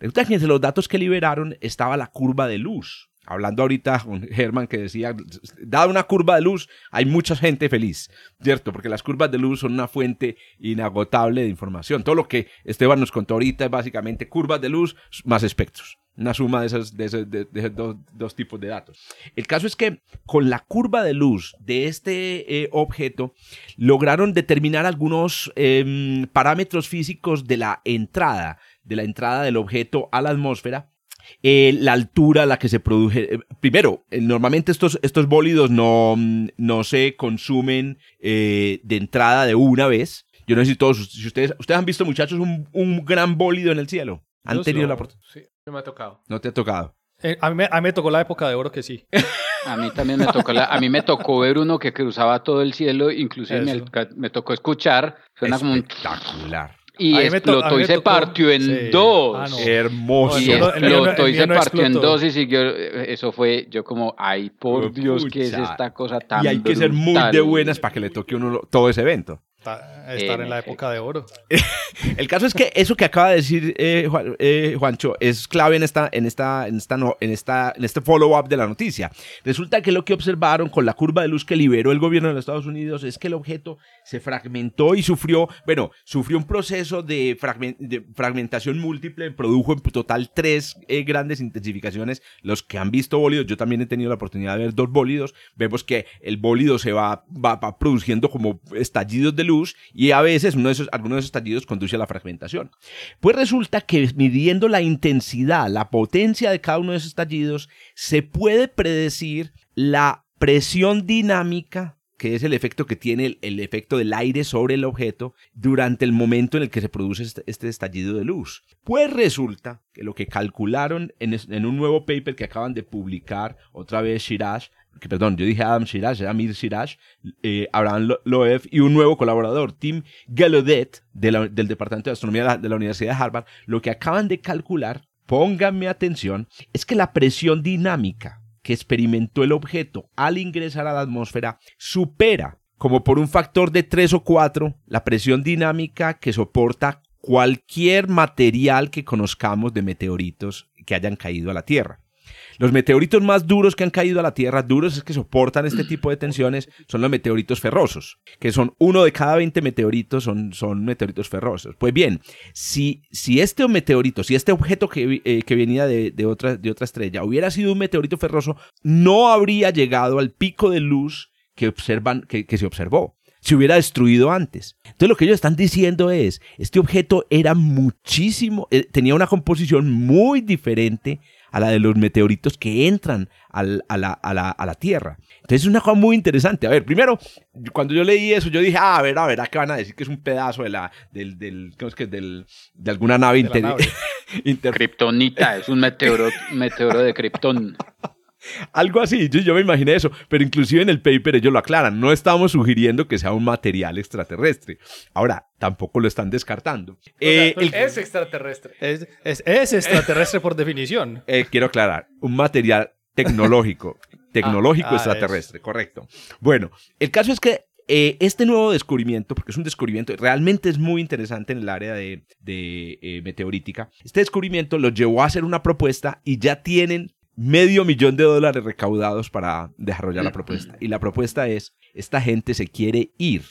Resulta que entre los datos que liberaron estaba la curva de luz. Hablando ahorita con Germán que decía, dada una curva de luz, hay mucha gente feliz, ¿cierto? Porque las curvas de luz son una fuente inagotable de información. Todo lo que Esteban nos contó ahorita es básicamente curvas de luz más espectros. Una suma de esos, dos, tipos de datos. El caso es que con la curva de luz de este eh, objeto lograron determinar algunos em, parámetros físicos de la entrada de la entrada del objeto a la atmósfera, eh, la altura a la que se produce. Eh, primero, eh, normalmente estos, estos bólidos no, no se consumen de entrada de una vez. Yo no sé si todos, si ustedes, ustedes han visto, muchachos, un, un gran bólido en el cielo. ¿Han tenido la oportunidad? Sí, me ha tocado. ¿No te ha tocado? a, mí, a, mí, me tocó la época de oro que sí. A mí también me tocó, la, a mí me tocó ver uno que cruzaba todo el cielo, inclusive me, me, tocó escuchar, suena como un... Y explotó y se partió en dos. Ah, Hermoso. Y explotó y se partió en dos y siguió. Eso fue yo como, ay, por Dios, ¿qué es esta cosa tan Y hay que ser muy de buenas para que le toque uno todo ese evento. Estar en la época de oro. el caso es que eso que acaba de decir eh, eh, Juancho es clave en esta, en esta, en esta, en esta, en este follow-up de la noticia. Resulta que lo que observaron con la curva de luz que liberó el gobierno de los Estados Unidos es que el objeto se fragmentó y sufrió, bueno, sufrió un proceso de, fragmentación múltiple, produjo en total tres eh, grandes intensificaciones. Los que han visto bólidos, yo también he tenido la oportunidad de ver dos bólidos, vemos que el bólido se va, va, va produciendo como estallidos de luz y a veces uno de esos, algunos de esos estallidos conduce a la fragmentación. Pues resulta que midiendo la intensidad, la potencia de cada uno de esos estallidos, se puede predecir la presión dinámica que es el efecto que tiene el, efecto del aire sobre el objeto durante el momento en el que se produce este, este estallido de luz. Pues resulta que lo que calcularon en, un nuevo paper que acaban de publicar otra vez Shiraj perdón, yo dije Adam Shiraj, era Amir Shiraj, eh, Abraham Loeb y un nuevo colaborador, Tim Gallaudet, del Departamento de Astronomía de la Universidad de Harvard, lo que acaban de calcular, pónganme atención, es que la presión dinámica que experimentó el objeto al ingresar a la atmósfera supera, como por un factor de 3 o 4, la presión dinámica que soporta cualquier material que conozcamos de meteoritos que hayan caído a la Tierra. Los meteoritos más duros que han caído a la Tierra, duros es que soportan este tipo de tensiones, son los meteoritos ferrosos, que son uno de cada 20 meteoritos son, son meteoritos ferrosos. Pues bien, si, si este meteorito, si este objeto que, eh, que venía de, de, otra, de otra estrella hubiera sido un meteorito ferroso, no habría llegado al pico de luz que, observan, que, que se observó se hubiera destruido antes. Entonces lo que ellos están diciendo es, este objeto era muchísimo, eh, tenía una composición muy diferente a la de los meteoritos que entran a, la, Tierra. Entonces es una cosa muy interesante. A ver, primero, cuando yo leí eso, yo dije, ah, a ver, a ver, ¿a qué van a decir que es un pedazo de la, del, del ¿cómo es que? Del, de alguna nave, inter... Kryptonita, es un meteoro, meteoro de Krypton. Algo así, yo, me imaginé eso, pero inclusive en el paper ellos lo aclaran, no estamos sugiriendo que sea un material extraterrestre. Ahora, tampoco lo están descartando. Eh, es extraterrestre. Es, es, extraterrestre por definición. Eh, quiero aclarar, un material tecnológico, tecnológico ah, ah, extraterrestre, correcto. Bueno, el caso es que eh, este nuevo descubrimiento, porque es un descubrimiento, realmente es muy interesante en el área de, eh, meteorítica, este descubrimiento los llevó a hacer una propuesta y ya tienen medio millón de dólares recaudados para desarrollar la propuesta. Y la propuesta es, esta gente se quiere ir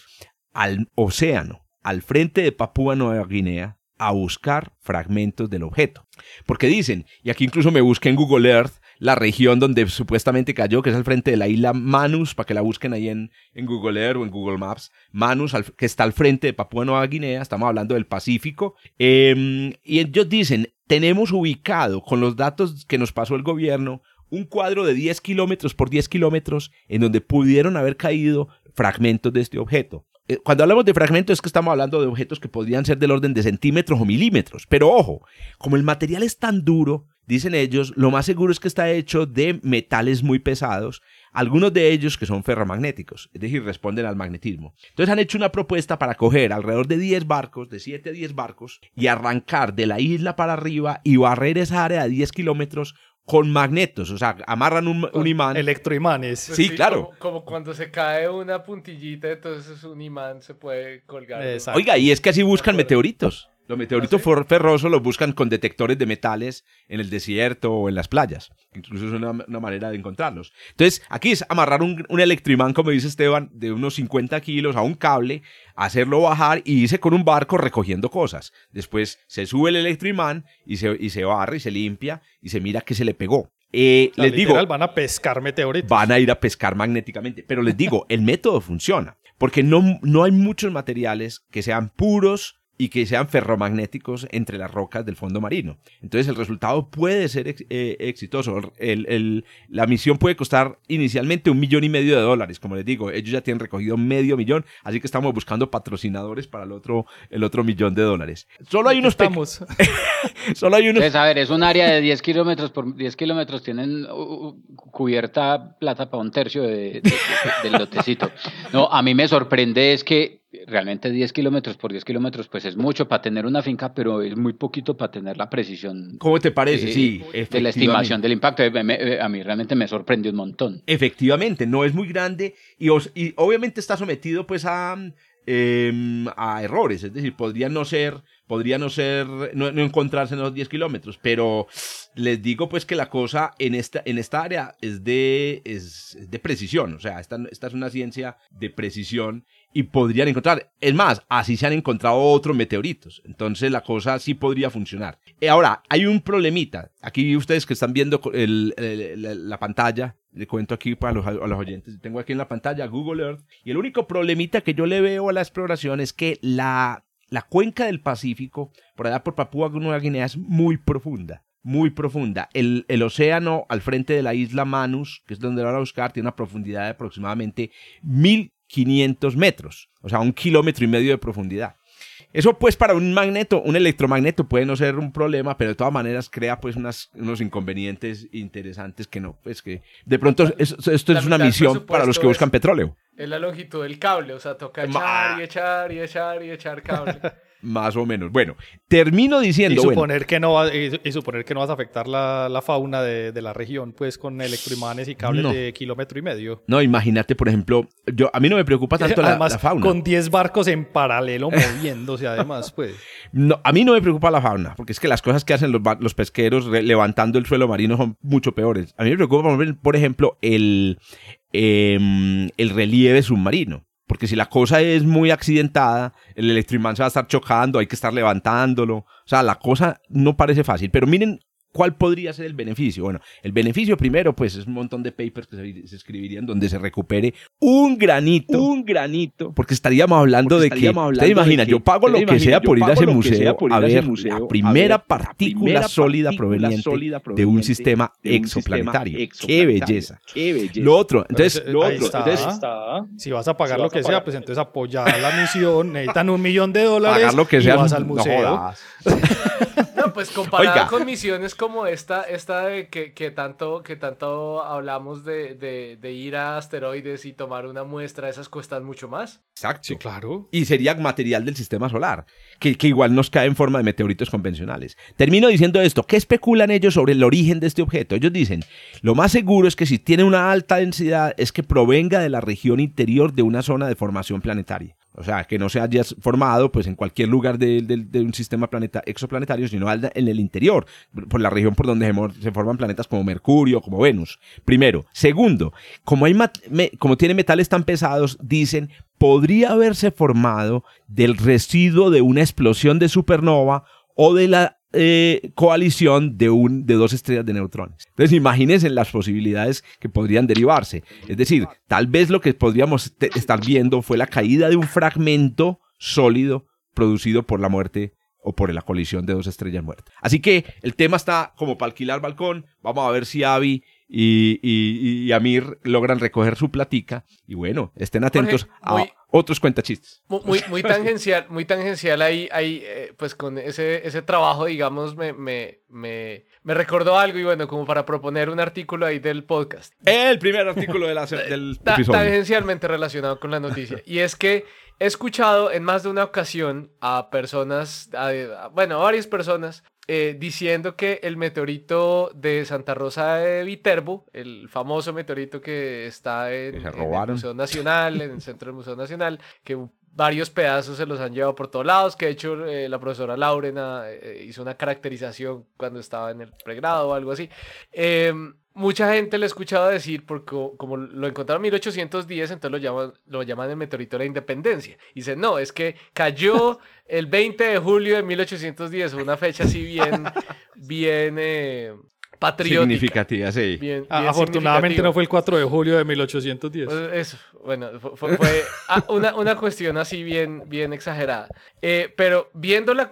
al océano, al frente de Papúa Nueva Guinea, a buscar fragmentos del objeto. Porque dicen, y aquí incluso me busqué en Google Earth, la región donde supuestamente cayó, que es al frente de la isla Manus, para que la busquen ahí en, en Google Earth o en Google Maps. Manus, que está al frente de Papúa Nueva Guinea, estamos hablando del Pacífico. Em, y ellos dicen, tenemos ubicado con los datos que nos pasó el gobierno un cuadro de 10 kilómetros por 10 kilómetros en donde pudieron haber caído fragmentos de este objeto. Eh, cuando hablamos de fragmentos es que estamos hablando de objetos que podrían ser del orden de centímetros o milímetros. Pero ojo, como el material es tan duro, Dicen ellos, lo más seguro es que está hecho de metales muy pesados, algunos de ellos que son ferromagnéticos, es decir, responden al magnetismo. Entonces han hecho una propuesta para coger alrededor de 10 barcos, de 7 a 10 barcos, y arrancar de la isla para arriba y barrer esa área de 10 kilómetros con magnetos, o sea, amarran un, imán. Electroimanes. Pues sí, claro. Como, cuando se cae una puntillita, entonces un imán se puede colgar. Oiga, y es que así buscan meteoritos. Los meteoritos ¿Ah, ferrosos los buscan con detectores de metales en el desierto o en las playas. Incluso es una, manera de encontrarlos. Entonces, aquí es amarrar un, electroimán, como dice Esteban, de unos 50 kilos a un cable, hacerlo bajar y irse con un barco recogiendo cosas. Después se sube el electroimán y se, y se barra y se limpia y se mira que se le pegó. Eh, les digo, van a pescar meteoritos. Van a ir a pescar magnéticamente. Pero les digo, el método funciona. Porque no, no hay muchos materiales que sean puros y que sean ferromagnéticos entre las rocas del fondo marino. Entonces el resultado puede ser eh, exitoso. la misión puede costar inicialmente un millón y medio de dólares. Como les digo, ellos ya tienen recogido medio millón, así que estamos buscando patrocinadores para el otro, el otro millón de dólares. Solo hay unos... Estamos. Solo hay unos... a ver, es un área de 10 kilómetros por 10 kilómetros, tienen uh, uh, cubierta plata para un tercio del lotecito. No, a mí me sorprende es que realmente 10 kilómetros por 10 kilómetros, pues es mucho para tener una finca, pero es muy poquito para tener la precisión. ¿Cómo te parece? De, sí, de la estimación del impacto. a mí realmente me sorprende un montón. Efectivamente, no es muy grande y, y obviamente está sometido pues a, em, a errores, es decir, podría no ser, podría no ser, no, encontrarse en los 10 kilómetros, pero les digo pues que la cosa en esta, en esta área es de, es, de precisión, o sea, esta, esta es una ciencia de precisión y podrían encontrar. Es más, así se han encontrado otros meteoritos. Entonces la cosa sí podría funcionar. Eh, ahora, hay un problemita. Aquí ustedes que están viendo la pantalla, le cuento aquí para los, los oyentes. Tengo aquí en la pantalla Google Earth. Y el único problemita que yo le veo a la exploración es que la, la cuenca del Pacífico, por allá por Papúa Nueva Guinea, es muy profunda muy profunda. El, el, océano al frente de la isla Manus, que es donde van a buscar, tiene una profundidad de aproximadamente mil 500 metros, o sea, un kilómetro y medio de profundidad. Eso pues para un magneto, un electromagneto puede no ser un problema, pero de todas maneras crea pues unas, unos inconvenientes interesantes que no, pues que de pronto esto es una misión para los que buscan petróleo. Es la longitud del cable, o sea, toca echar y echar y echar y echar cable. más o menos. Bueno, termino diciendo. Y suponer, que, no y, suponer que no vas a afectar la, fauna de, la región, pues con electroimanes y cables de kilómetro y medio. No, imagínate, por ejemplo, yo a mí no me preocupa tanto la, fauna. Con 10 barcos en paralelo moviéndose, además, pues. No, a mí no me preocupa la fauna, porque es que las cosas que hacen los, los pesqueros levantando el suelo marino son mucho peores. A mí me preocupa, por ejemplo, el, em, el relieve submarino. Porque si la cosa es muy accidentada, el electroimán se va a estar chocando, hay que estar levantándolo. O sea, la cosa no parece fácil. Pero miren ¿Cuál podría ser el beneficio? Bueno, el beneficio primero, pues es un montón de papers que se, escribirían donde se recupere un granito. Un granito. Porque estaríamos hablando de que, te imaginas, yo pago lo que sea por ir a ese museo a ver la primera partícula sólida proveniente de un sistema exoplanetario. Qué belleza. Qué belleza. Lo otro, entonces, lo otro, entonces, si vas a pagar lo que sea, pues entonces apoyar la misión, necesitan un millón de dólares pagar lo que sea, vas al museo. No, pues comparado con misiones como esta, esta de que, que tanto, que tanto hablamos de, de, de, ir a asteroides y tomar una muestra, esas cuestan mucho más. Exacto. Sí, claro. Y sería material del sistema solar, que, que igual nos cae en forma de meteoritos convencionales. Termino diciendo esto, ¿qué especulan ellos sobre el origen de este objeto? Ellos dicen, lo más seguro es que si tiene una alta densidad es que provenga de la región interior de una zona de formación planetaria. O sea, que no se haya formado pues, en cualquier lugar de, un sistema planeta, exoplanetario, sino en el interior, por la región por donde se, forman planetas como Mercurio, como Venus. Primero. Segundo, como, hay como tiene metales tan pesados, dicen, podría haberse formado del residuo de una explosión de supernova o de la eh, coalición de, un, de dos estrellas de neutrones. Entonces imagínense las posibilidades que podrían derivarse. Es decir, tal vez lo que podríamos estar viendo fue la caída de un fragmento sólido producido por la muerte o por la colisión de dos estrellas muertas. Así que el tema está como para alquilar balcón. Vamos a ver si Avi y, y, Amir logran recoger su platica. Y bueno, estén atentos a otros cuentachistes. Muy, muy tangencial, muy tangencial ahí, ahí eh, pues con ese, ese trabajo, digamos, me, me, me, me, recordó algo y bueno, como para proponer un artículo ahí del podcast. El primer artículo de la, del episodio. Tangencialmente relacionado con la noticia. Y es que he escuchado en más de una ocasión a personas, bueno, a varias personas eh, diciendo que el meteorito de Santa Rosa de Viterbo, el famoso meteorito que está en, el Museo Nacional, en el centro del Museo Nacional, que varios pedazos se los han llevado por todos lados, que de hecho eh, la profesora Laurena eh, hizo una caracterización cuando estaba en el pregrado o algo así. Mucha gente le ha escuchado decir, porque como lo encontraron en 1810, entonces lo llaman, lo llaman el meteorito de la independencia. Y dicen, no, es que cayó el 20 de julio de 1810, una fecha así bien, bien, eh, patriótica. Significativa, sí. Afortunadamente no fue el 4 de julio de 1810. Pues eso, bueno, fue, ah, una, una, cuestión así bien, bien exagerada. Eh, pero viendo, la,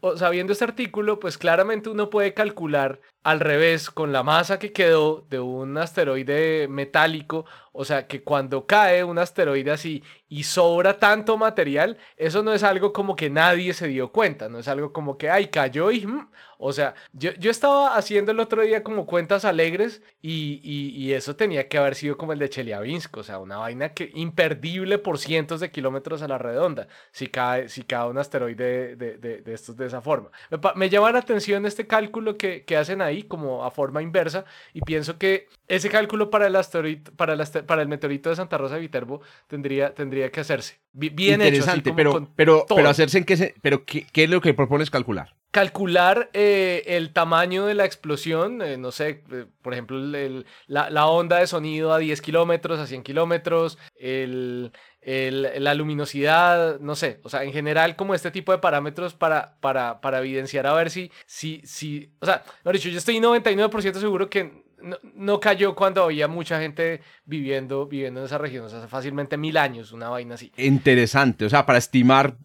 o sea, viendo este artículo, pues claramente uno puede calcular al revés con la masa que quedó de un asteroide metálico. O sea, que cuando cae un asteroide así y sobra tanto material, eso no es algo como que nadie se dio cuenta, no es algo como que, ay, cayó y... Mm". O sea, yo, yo estaba haciendo el otro día como cuentas alegres y, y, eso tenía que haber sido como el de Chelyabinsk, o sea, una vaina que imperdible por cientos de kilómetros a la redonda, si cae, si cae un asteroide de, de, de estos de esa forma. Me, me, llama la atención este cálculo que, que, hacen ahí como a forma inversa y pienso que ese cálculo para el, asteroide, para el, para el meteorito de Santa Rosa de Viterbo tendría, tendría que hacerse. Bien Interesante, hecho, pero, pero, pero hacerse en qué, se, pero ¿qué, qué es lo que propones calcular? Calcular eh, el tamaño de la explosión, eh, no sé, eh, por ejemplo, la, onda de sonido a 10 kilómetros, a 100 kilómetros, la luminosidad, no sé, o sea, en general como este tipo de parámetros para, para, para evidenciar a ver si, si, si, o sea, mejor dicho, yo estoy 99% seguro que no, cayó cuando había mucha gente viviendo, viviendo en esa región, o sea, fácilmente mil años, una vaina así. Interesante, o sea, para estimar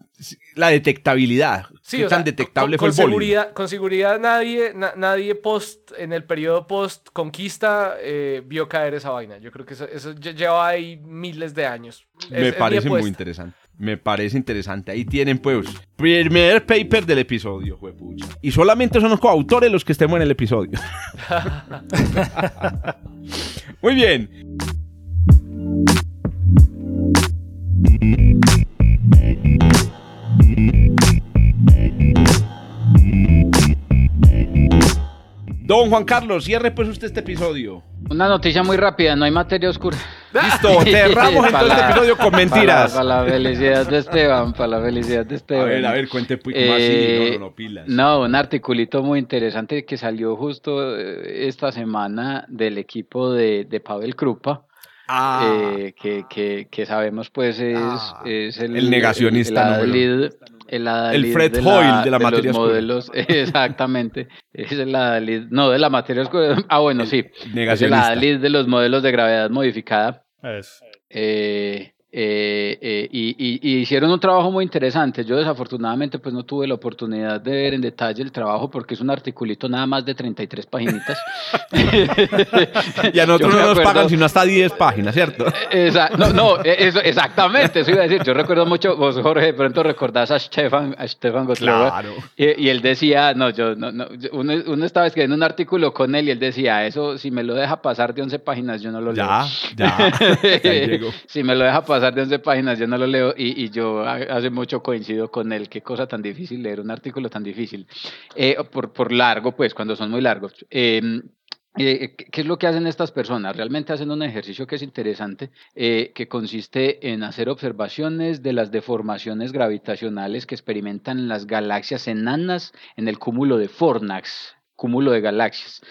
la detectabilidad. Sí, tan detectable con, fue el seguridad, Con seguridad nadie, nadie post, en el periodo post conquista eh, vio caer esa vaina. Yo creo que eso, lleva ahí miles de años. Me parece muy interesante. Me parece interesante. Ahí tienen, pues, primer paper del episodio, Y solamente son los coautores los que estemos en el episodio. Muy bien. Don Juan Carlos, cierre pues usted este episodio. Una noticia muy rápida, no hay materia oscura. Listo, cerramos entonces este episodio con mentiras. Para, la felicidad de Esteban, para la felicidad de Esteban. A ver, a ver, cuente pues, más eh, no, no, pilas. No, un articulito muy interesante que salió justo eh, esta semana del equipo de, de Pavel Krupa. Ah. Eh, que, que, que, sabemos pues es, ah. es el, el, negacionista. El, el, el Fred de Hoyle de la materia los modelos, exactamente. Es el Adalid, no, de la materia oscura. Ah, bueno, sí. Es el Adalid de los modelos de gravedad modificada. Es. Eh, Eh, eh, y, hicieron un trabajo muy interesante. Yo desafortunadamente pues no tuve la oportunidad de ver en detalle el trabajo porque es un articulito nada más de 33 páginas. y a nosotros no nos pagan sino hasta 10 páginas, ¿cierto? no, no eso, exactamente, eso iba a decir. Yo recuerdo mucho, vos Jorge de pronto recordás a Stefan, a Stefan claro. y, él decía, no, yo, no, no uno, uno, estaba escribiendo un artículo con él y él decía, eso si me lo deja pasar de 11 páginas yo no lo leo. Ya, ya. si me lo deja pasar pasar de 11 páginas, yo no lo leo y, y, yo hace mucho coincido con él. Qué cosa tan difícil leer un artículo tan difícil. Eh, por, por largo, pues, cuando son muy largos. Em, eh, ¿Qué es lo que hacen estas personas? Realmente hacen un ejercicio que es interesante, eh, que consiste en hacer observaciones de las deformaciones gravitacionales que experimentan las galaxias enanas en el cúmulo de Fornax, cúmulo de galaxias.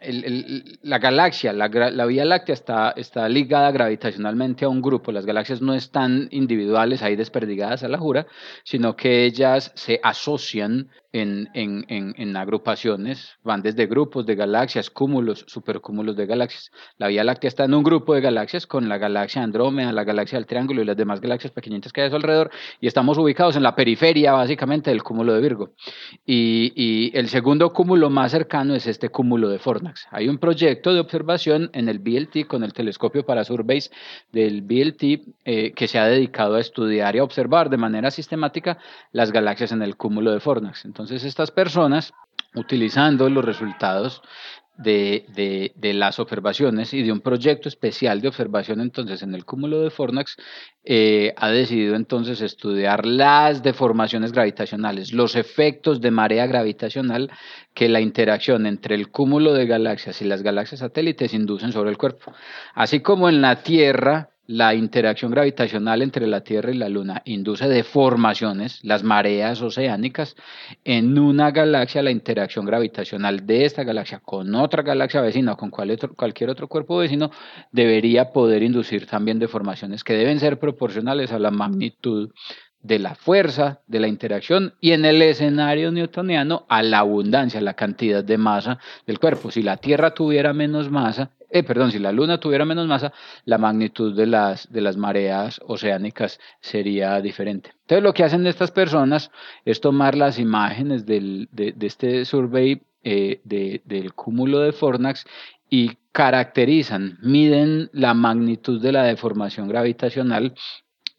Em, la galaxia, la, Vía Láctea está, está ligada gravitacionalmente a un grupo. Las galaxias no están individuales ahí desperdigadas a la jura, sino que ellas se asocian en, agrupaciones, van desde grupos de galaxias, cúmulos, supercúmulos de galaxias. La Vía Láctea está en un grupo de galaxias con la galaxia Andrómeda, la galaxia del Triángulo y las demás galaxias pequeñitas que hay a su alrededor, y estamos ubicados en la periferia básicamente del cúmulo de Virgo. Y, y el segundo cúmulo más cercano es este cúmulo de Fornax. Hay un proyecto de observación en el BLT con el telescopio para Surveys del BLT eh, que se ha dedicado a estudiar y a observar de manera sistemática las galaxias en el cúmulo de Fornax. Entonces estas personas, utilizando los resultados de, las observaciones y de un proyecto especial de observación entonces en el cúmulo de Fornax, eh, ha decidido entonces estudiar las deformaciones gravitacionales, los efectos de marea gravitacional que la interacción entre el cúmulo de galaxias y las galaxias satélites inducen sobre el cuerpo. Así como en la Tierra la interacción gravitacional entre la Tierra y la Luna induce deformaciones, las mareas oceánicas, en una galaxia la interacción gravitacional de esta galaxia con otra galaxia vecina o con cualquier otro cuerpo vecino debería poder inducir también deformaciones que deben ser proporcionales a la magnitud de la fuerza de la interacción y en el escenario newtoniano a la abundancia, la cantidad de masa del cuerpo. Si la Tierra tuviera menos masa, eh, perdón, si la Luna tuviera menos masa, la magnitud de las, de las mareas oceánicas sería diferente. Entonces lo que hacen estas personas es tomar las imágenes del, de, este survey eh, del cúmulo de Fornax y caracterizan, miden la magnitud de la deformación gravitacional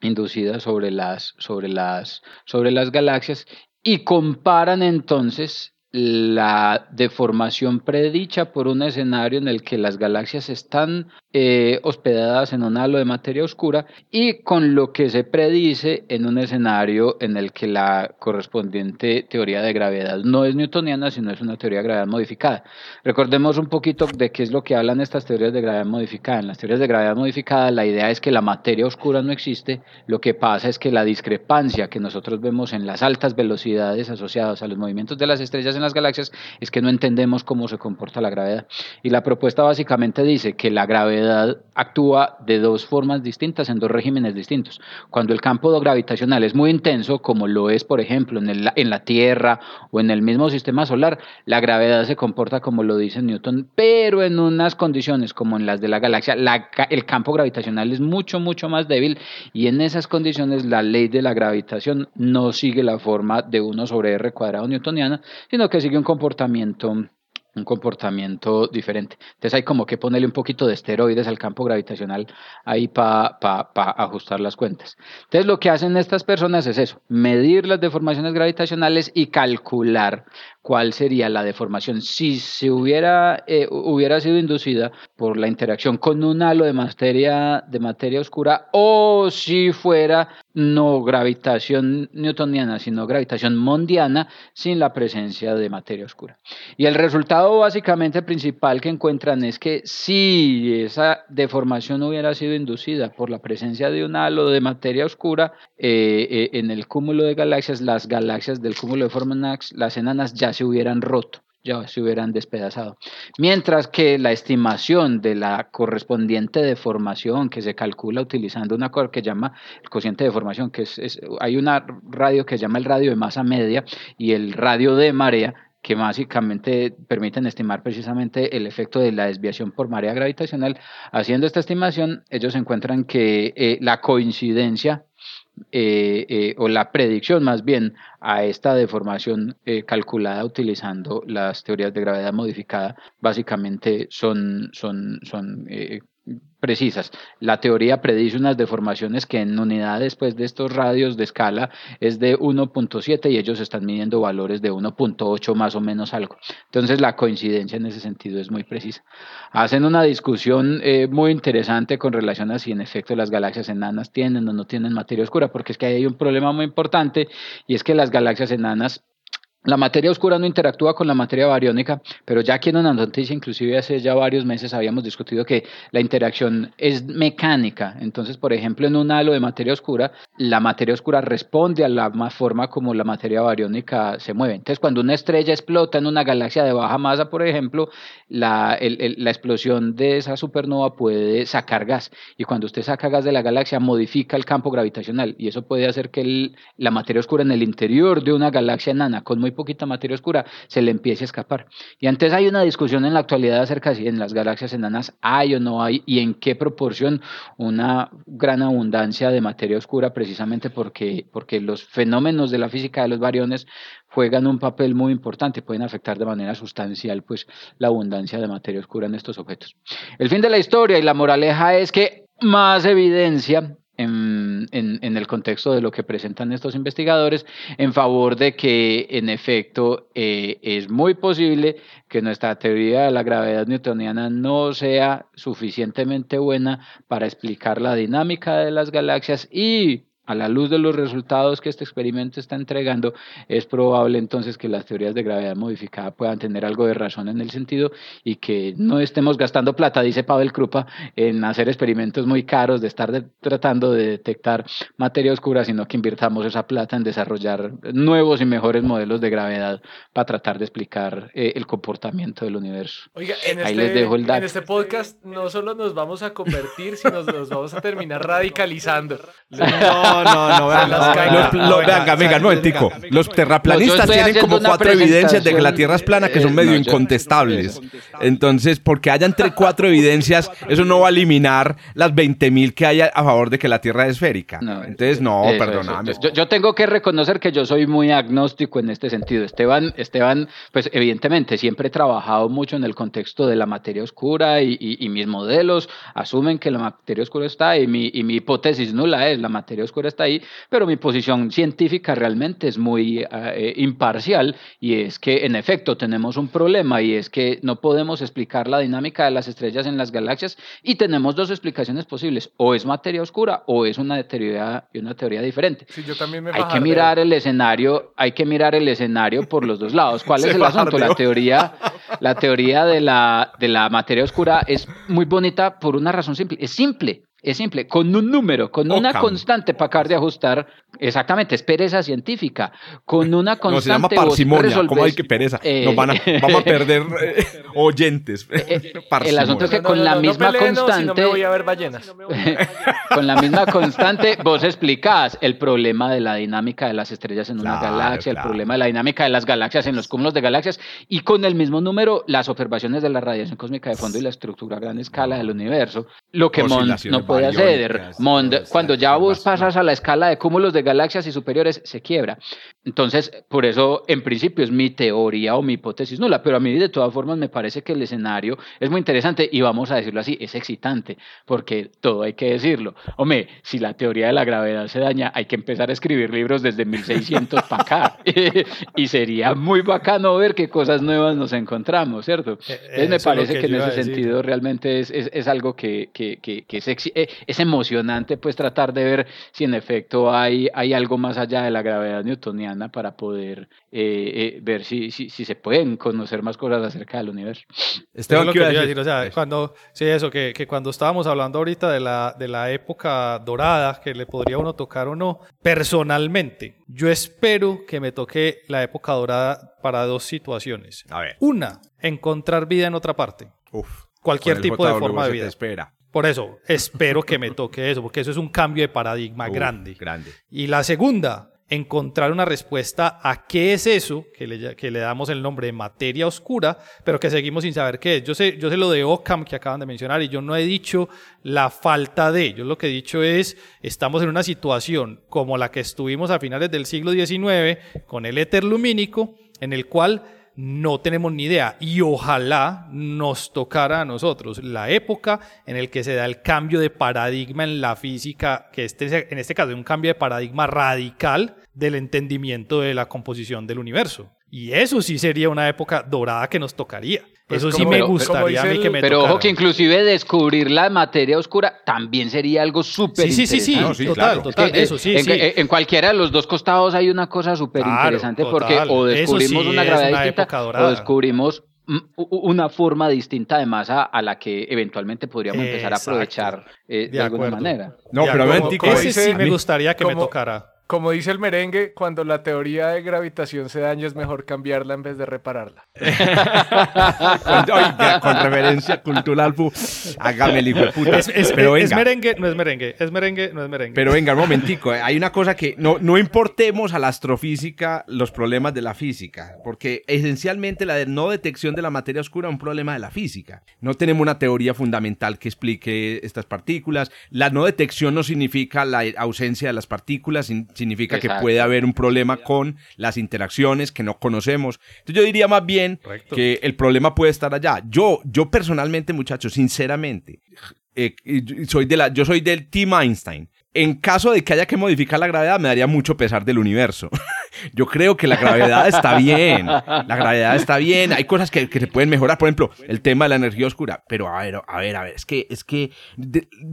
inducida sobre las, sobre las, sobre las galaxias y comparan entonces la deformación predicha por un escenario en el que las galaxias están eh, hospedadas en un halo de materia oscura y con lo que se predice en un escenario en el que la correspondiente teoría de gravedad no es newtoniana, sino es una teoría de gravedad modificada. Recordemos un poquito de qué es lo que hablan estas teorías de gravedad modificada. En las teorías de gravedad modificada la idea es que la materia oscura no existe, lo que pasa es que la discrepancia que nosotros vemos en las altas velocidades asociadas a los movimientos de las estrellas las galaxias es que no entendemos cómo se comporta la gravedad. Y la propuesta básicamente dice que la gravedad actúa de dos formas distintas en dos regímenes distintos. Cuando el campo gravitacional es muy intenso, como lo es, por ejemplo, en, el, en la Tierra o en el mismo sistema solar, la gravedad se comporta como lo dice Newton, pero en unas condiciones como en las de la galaxia, el campo gravitacional es mucho, mucho más débil y en esas condiciones la ley de la gravitación no sigue la forma de 1 sobre r cuadrado newtoniana, sino que sigue un comportamiento un comportamiento diferente. Entonces hay como que ponerle un poquito de esteroides al campo gravitacional ahí para ajustar las cuentas. Entonces lo que hacen estas personas es eso, medir las deformaciones gravitacionales y calcular cuál sería la deformación si se hubiera, eh, hubiera sido inducida por la interacción con un halo de materia, de materia oscura o si fuera no gravitación newtoniana, sino gravitación mondiana sin la presencia de materia oscura. Y el resultado básicamente principal que encuentran es que si esa deformación hubiera sido inducida por la presencia de un halo de materia oscura eh, eh, en el cúmulo de galaxias, las galaxias del cúmulo de Fornax, las enanas ya se hubieran roto ya se hubieran despedazado. Mientras que la estimación de la correspondiente deformación que se calcula utilizando una cosa que llama el cociente de deformación, que es, hay una radio que se llama el radio de masa media y el radio de marea, que básicamente permiten estimar precisamente el efecto de la desviación por marea gravitacional. Haciendo esta estimación, ellos encuentran que eh, la coincidencia eh, eh, o la predicción más bien a esta deformación calculada utilizando las teorías de gravedad modificada básicamente son, son, son precisas. La teoría predice unas deformaciones que en unidades después de estos radios de escala es de 1.7 y ellos están midiendo valores de 1.8 más o menos algo. Entonces la coincidencia en ese sentido es muy precisa. Hacen una discusión eh, muy interesante con relación a si en efecto las galaxias enanas tienen o no tienen materia oscura, porque es que hay un problema muy importante y es que las galaxias enanas la materia oscura no interactúa con la materia bariónica, pero ya aquí en una noticia, inclusive hace ya varios meses, habíamos discutido que la interacción es mecánica. Entonces, por ejemplo, en un halo de materia oscura, la materia oscura responde a la forma como la materia bariónica se mueve. Entonces, cuando una estrella explota en una galaxia de baja masa, por ejemplo, la, la explosión de esa supernova puede sacar gas. Y cuando usted saca gas de la galaxia, modifica el campo gravitacional. Y eso puede hacer que la materia oscura en el interior de una galaxia enana con muy poquita materia oscura, se le empiece a escapar. Y antes hay una discusión en la actualidad acerca de si en las galaxias enanas hay o no hay y en qué proporción una gran abundancia de materia oscura, precisamente porque, porque los fenómenos de la física de los bariones juegan un papel muy importante, pueden afectar de manera sustancial pues, la abundancia de materia oscura en estos objetos. El fin de la historia y la moraleja es que más evidencia en, el contexto de lo que presentan estos investigadores en favor de que en efecto eh, es muy posible que nuestra teoría de la gravedad newtoniana no sea suficientemente buena para explicar la dinámica de las galaxias y a la luz de los resultados que este experimento está entregando, es probable entonces que las teorías de gravedad modificada puedan tener algo de razón en el sentido y que no estemos gastando plata, dice Pavel Krupa, en hacer experimentos muy caros, de estar tratando de detectar materia oscura, sino que invirtamos esa plata en desarrollar nuevos y mejores modelos de gravedad para tratar de explicar eh, el comportamiento del universo. Oiga, en Ahí este, les dejo el En este podcast no solo nos vamos a convertir, sino nos vamos a terminar radicalizando. No, no, no, vean, venga, venga, no, tico. Los terraplanistas tienen como cuatro evidencias de que la Tierra es plana que son medio incontestables. Entonces, porque haya entre cuatro evidencias, eso no va a eliminar las 20.000 que hay a favor de que la Tierra es esférica. Entonces, no, perdóname. Yo, tengo que reconocer que yo soy muy agnóstico en este sentido. Esteban, Esteban, pues evidentemente siempre he trabajado mucho en el contexto de la materia oscura y, mis modelos asumen que la materia oscura está y mi, y mi hipótesis nula es la materia oscura está ahí, pero mi posición científica realmente es muy eh, imparcial y es que en efecto tenemos un problema y es que no podemos explicar la dinámica de las estrellas en las galaxias y tenemos dos explicaciones posibles, o es materia oscura o es una teoría, una teoría diferente. hay que mirar el escenario, hay que mirar el escenario por los dos lados. ¿Cuál es el asunto? La teoría, la teoría de la, de la materia oscura es muy bonita por una razón simple, es simple. Es simple, con un número, con una constante para acabar de ajustar, exactamente, es pereza científica, con una constante... No, se llama parsimonia, ¿cómo hay que pereza? Eh, vamos a perder eh, oyentes. Eh, el asunto es que con la misma constante... voy a ver ballenas. con la misma constante, vos explicás el problema de la dinámica de las estrellas en una galaxia, el problema de la dinámica de las galaxias en los cúmulos de galaxias, y con el mismo número, las observaciones de la radiación cósmica de fondo y la estructura a gran escala del universo, lo que no puede hacer. cuando ya vos pasas a la escala de cúmulos de galaxias y superiores, se quiebra. Entonces, por eso, en principio, es mi teoría o mi hipótesis nula, pero a mí de todas formas me parece que el escenario es muy interesante y vamos a decirlo así, es excitante, porque todo hay que decirlo. Hombre, si la teoría de la gravedad se daña, hay que empezar a escribir libros desde 1600 para acá. y sería muy bacano ver qué cosas nuevas nos encontramos, ¿cierto? Eh, Entonces, me parece que, en ese sentido realmente es, es, es algo que, que, que, que es, es emocionante pues tratar de ver si en efecto hay, hay algo más allá de la gravedad newtoniana para poder eh, eh, ver si, si, si, se pueden conocer más cosas acerca del universo. Este es lo que decir, o sea, cuando, sí, eso, que, que, cuando estábamos hablando ahorita de la, de la época dorada, que le podría uno tocar o no, personalmente, yo espero que me toque la época dorada para dos situaciones. A ver. Una, encontrar vida en otra parte. Uf, Cualquier tipo de forma de vida. Espera. Por eso, espero que me toque eso, porque eso es un cambio de paradigma grande. Grande. Y la segunda, encontrar una respuesta a qué es eso, que le, que le damos el nombre de materia oscura, pero que seguimos sin saber qué es. Yo sé, yo sé lo de Occam que acaban de mencionar y yo no he dicho la falta de, yo lo que he dicho es, estamos en una situación como la que estuvimos a finales del siglo XIX con el éter lumínico, en el cual no tenemos ni idea y ojalá nos tocara a nosotros la época en el que se da el cambio de paradigma en la física, que este, en este caso es un cambio de paradigma radical del entendimiento de la composición del universo. Y eso sí sería una época dorada que nos tocaría. Pues eso sí me gustaría a mí que me Pero ojo que inclusive descubrir la materia oscura también sería algo súper sí, sí, sí, sí, total, total, eso sí, en, sí. En, cualquiera de los dos costados hay una cosa súper interesante porque o descubrimos una gravedad distinta o descubrimos una forma distinta de masa a la que eventualmente podríamos empezar a aprovechar eh, de, alguna manera. No, pero a ese sí me gustaría que me tocara. Como dice el merengue, cuando la teoría de gravitación se daña es mejor cambiarla en vez de repararla. Oiga, con referencia cultural, hágame el hijo de puta. Es, Pero venga. es, merengue, no es merengue. Es merengue, no es merengue. Pero venga, un momentico. Eh. Hay una cosa que no, no importemos a la astrofísica los problemas de la física, porque esencialmente la no detección de la materia oscura es un problema de la física. No tenemos una teoría fundamental que explique estas partículas. La no detección no significa la ausencia de las partículas, significa que puede haber un problema con las interacciones que no conocemos. Entonces yo diría más bien que el problema puede estar allá. Yo, yo personalmente, muchachos, sinceramente, eh, soy de la, yo soy del Team Einstein. En caso de que haya que modificar la gravedad, me daría mucho pesar del universo. Yo creo que la gravedad está bien. La gravedad está bien. Hay cosas que, se pueden mejorar. Por ejemplo, el tema de la energía oscura. Pero a ver, a ver, a ver. Es que, es que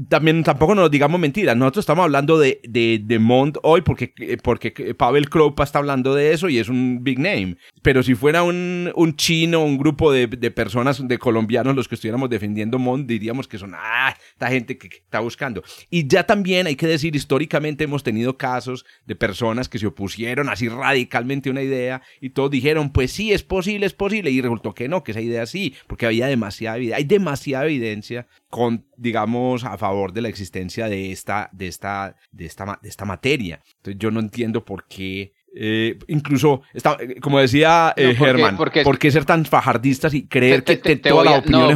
también tampoco nos digamos mentiras. Nosotros estamos hablando de, de, de Mont hoy porque, porque Pavel Kropa está hablando de eso y es un big name. Pero si fuera un, un chino, un grupo de, de, personas, de colombianos, los que estuviéramos defendiendo Mont, diríamos que son, ah, esta gente que, que está buscando. Y ya también hay que decir, históricamente hemos tenido casos de personas que se opusieron así radicalmente una idea y todos dijeron, pues sí, es posible, es posible, y resultó que no, que esa idea sí, porque había demasiada evidencia, hay demasiada evidencia con, digamos, a favor de la existencia de esta, de esta, de esta, de esta materia. Entonces yo no entiendo por qué eh, incluso, está, como decía eh, Germán, porque, ¿por qué ser tan fajardistas y creer que toda la opinión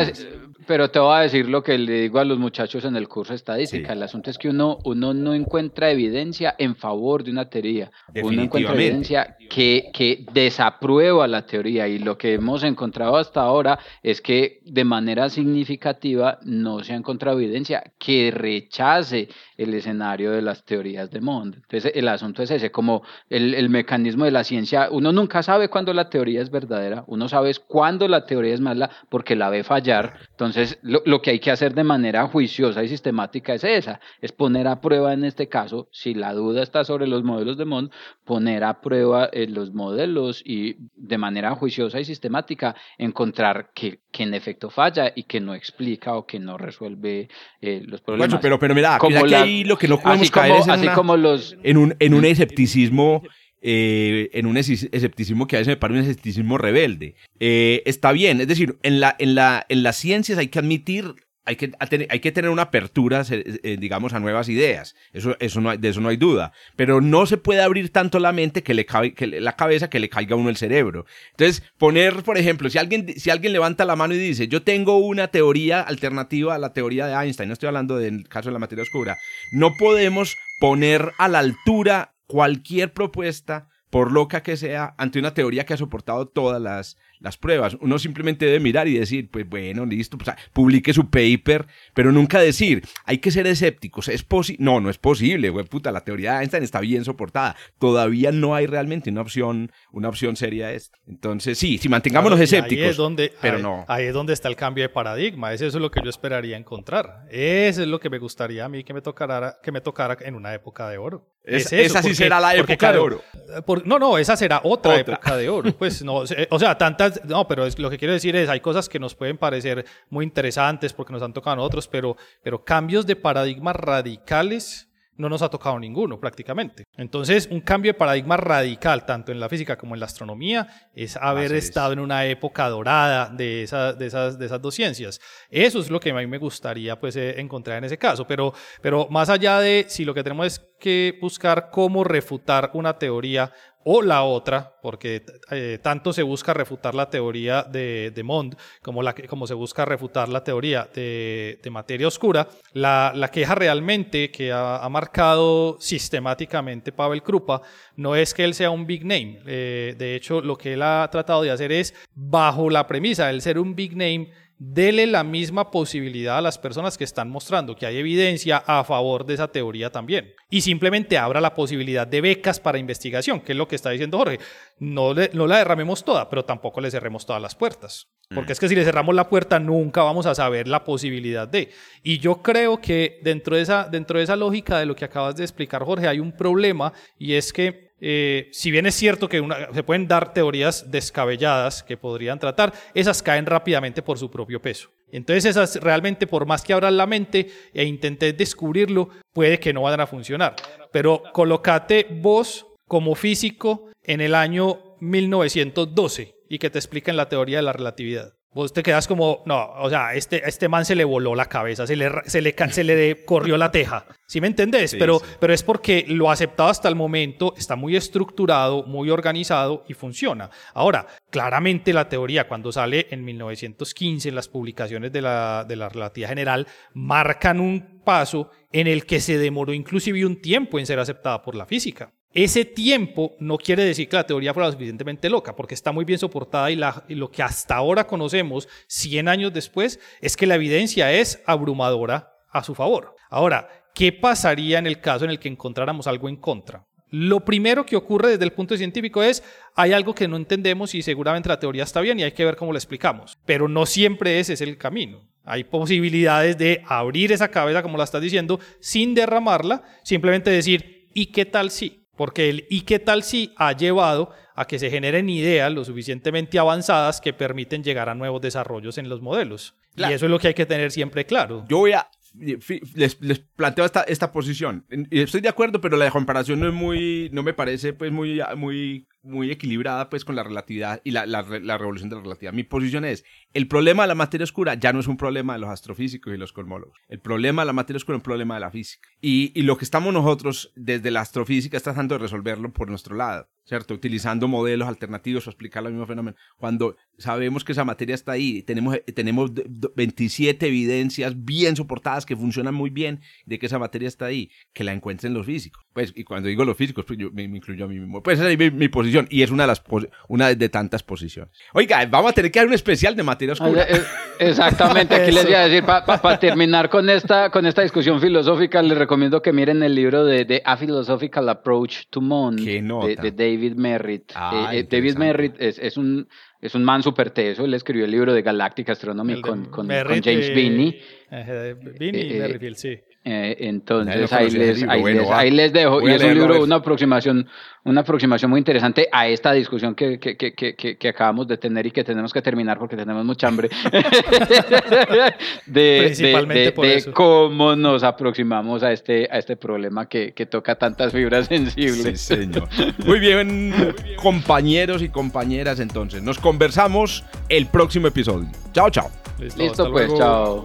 es? Pero te voy a decir lo que le digo a los muchachos en el curso de estadística. El asunto es que uno, uno no encuentra evidencia en favor de una teoría. Uno encuentra evidencia que, que desaprueba la teoría. Y lo que hemos encontrado hasta ahora es que de manera significativa no se ha encontrado evidencia que rechace el escenario de las teorías de Mond. Entonces el asunto es ese, como el, el mecanismo de la ciencia. Uno nunca sabe cuándo la teoría es verdadera. Uno sabe cuándo la teoría es mala porque la ve fallar. Entonces entonces, lo, que hay que hacer de manera juiciosa y sistemática es esa, es poner a prueba en este caso, si la duda está sobre los modelos de Mond, poner a prueba eh, los modelos y de manera juiciosa y sistemática encontrar que, que, en efecto falla y que no explica o que no resuelve eh, los problemas. Bueno, pero, pero mira, como que ahí lo que no podemos caer es en, así como los... en, un, en un escepticismo eh, en un escepticismo que a veces me parece un escepticismo rebelde. Eh, está bien, es decir, en, la, en, la, en las ciencias hay que admitir hay que, hay tener una apertura, eh, digamos, a nuevas ideas. Eso, eso no de eso no hay duda. Pero no se puede abrir tanto la mente que le cabe, que la cabeza que le caiga a uno el cerebro. Entonces, poner, por ejemplo, si alguien, si alguien levanta la mano y dice, yo tengo una teoría alternativa a la teoría de Einstein, no estoy hablando del caso de la materia oscura, no podemos poner a la altura cualquier propuesta, por loca que sea, ante una teoría que ha soportado todas las, las pruebas. Uno simplemente debe mirar y decir, pues bueno, listo, pues, publique su paper, pero nunca decir, hay que ser escépticos. Es posible. No, no es posible, güey, puta, la teoría de Einstein está bien soportada. Todavía no hay realmente una opción, una opción seria esta. Entonces, sí, si mantengámonos escépticos. Ahí es donde, pero no. Ahí es donde está el cambio de paradigma. Eso es lo que yo esperaría encontrar. Eso es lo que me gustaría a mí que me tocara, que me tocara en una época de oro. esa sí será la época de oro. no, no, esa será otra, época de oro. Pues no, o sea, no, pero es, lo que quiero decir es, hay cosas que nos pueden parecer muy interesantes porque nos han tocado a otros, pero, pero cambios de paradigmas radicales no nos ha tocado ninguno prácticamente. Entonces, un cambio de paradigma radical, tanto en la física como en la astronomía, es haber estado en una época dorada de, esas, de, esas, de esas dos ciencias. Eso es lo que a mí me gustaría pues, eh, encontrar en ese caso. Pero, pero más allá de si lo que tenemos es que buscar cómo refutar una teoría o la otra, porque eh, tanto se busca refutar la teoría de, de Mond como, la, como se busca refutar la teoría de, de materia oscura, la, la, queja realmente que ha, ha, marcado sistemáticamente Pavel Krupa no es que él sea un big name. Eh, de hecho, lo que él ha tratado de hacer es, bajo la premisa de ser un big name, dele la misma posibilidad a las personas que están mostrando que hay evidencia a favor de esa teoría también. Y simplemente abra la posibilidad de becas para investigación, que es lo que está diciendo Jorge. No, no la derramemos toda, pero tampoco le cerremos todas las puertas. Porque es que si le cerramos la puerta nunca vamos a saber la posibilidad de. Y yo creo que dentro de esa, dentro de esa lógica de lo que acabas de explicar, Jorge, hay un problema y es que eh, si bien es cierto que se pueden dar teorías descabelladas que podrían tratar, esas caen rápidamente por su propio peso. Entonces esas realmente, por más que abran la mente e intentes descubrirlo, puede que no vayan a funcionar. Pero colocate vos como físico en el año 1912 y que te expliquen la teoría de la relatividad. Vos te quedas como, no, o sea, este, este man se le voló la cabeza, se le, se le, se le corrió la teja. ¿Sí me entendés? pero, pero es porque lo aceptado hasta el momento está muy estructurado, muy organizado y funciona. Ahora, claramente la teoría cuando sale en 1915 en las publicaciones de la, de la relatividad general marcan un paso en el que se demoró inclusive un tiempo en ser aceptada por la física. Ese tiempo no quiere decir que la teoría fuera suficientemente loca, porque está muy bien soportada y, lo que hasta ahora conocemos, 100 años después, es que la evidencia es abrumadora a su favor. Ahora, ¿qué pasaría en el caso en el que encontráramos algo en contra? Lo primero que ocurre desde el punto científico es, hay algo que no entendemos y seguramente la teoría está bien y hay que ver cómo lo explicamos, pero no siempre ese es el camino. Hay posibilidades de abrir esa cabeza, como la estás diciendo, sin derramarla, simplemente decir, ¿y qué tal si? Porque el y qué tal si ha llevado a que se generen ideas lo suficientemente avanzadas que permiten llegar a nuevos desarrollos en los modelos. Y eso es lo que hay que tener siempre claro. Yo voy a les, les, planteo esta, esta posición. Estoy de acuerdo, pero la comparación no es muy, no me parece pues muy, muy, muy equilibrada pues con la relatividad y la, la, la, revolución de la relatividad. Mi posición es, el problema de la materia oscura ya no es un problema de los astrofísicos y los cosmólogos. El problema de la materia oscura es un problema de la física. Y, y lo que estamos nosotros desde la astrofísica está tratando de resolverlo por nuestro lado. ¿cierto? Utilizando modelos alternativos para explicar el mismo fenómeno. Cuando sabemos que esa materia está ahí, tenemos, tenemos 27 evidencias bien soportadas que funcionan muy bien de que esa materia está ahí, que la encuentren los físicos. Pues, y cuando digo los físicos, pues yo me, incluyo a mí mismo. Pues esa es mi, posición y es una de, las una de tantas posiciones. Oiga, vamos a tener que hacer un especial de materia oscura. Eh, exactamente, aquí les voy a decir, para terminar con esta, con esta discusión filosófica, les recomiendo que miren el libro de, A Philosophical Approach to Mond de, de David Merritt. Ah, eh, eh, David Merritt es, es, un, es un man súper teso. Él escribió el libro de Galactic Astronomy con, con, con, James Binney. Eh, Binney y Merrifield, sí. Eh, entonces ahí les, ahí, les, ahí les, dejo. Y es un libro, una aproximación, una aproximación muy interesante a esta discusión que, que, que, que, acabamos de tener y que tenemos que terminar porque tenemos mucha hambre. de, Principalmente por eso. cómo nos aproximamos a este, a este problema que, toca tantas fibras sensibles. Sí, señor. Muy bien, compañeros y compañeras, entonces. Nos conversamos el próximo episodio. Chao, chao. Listo, pues, chao.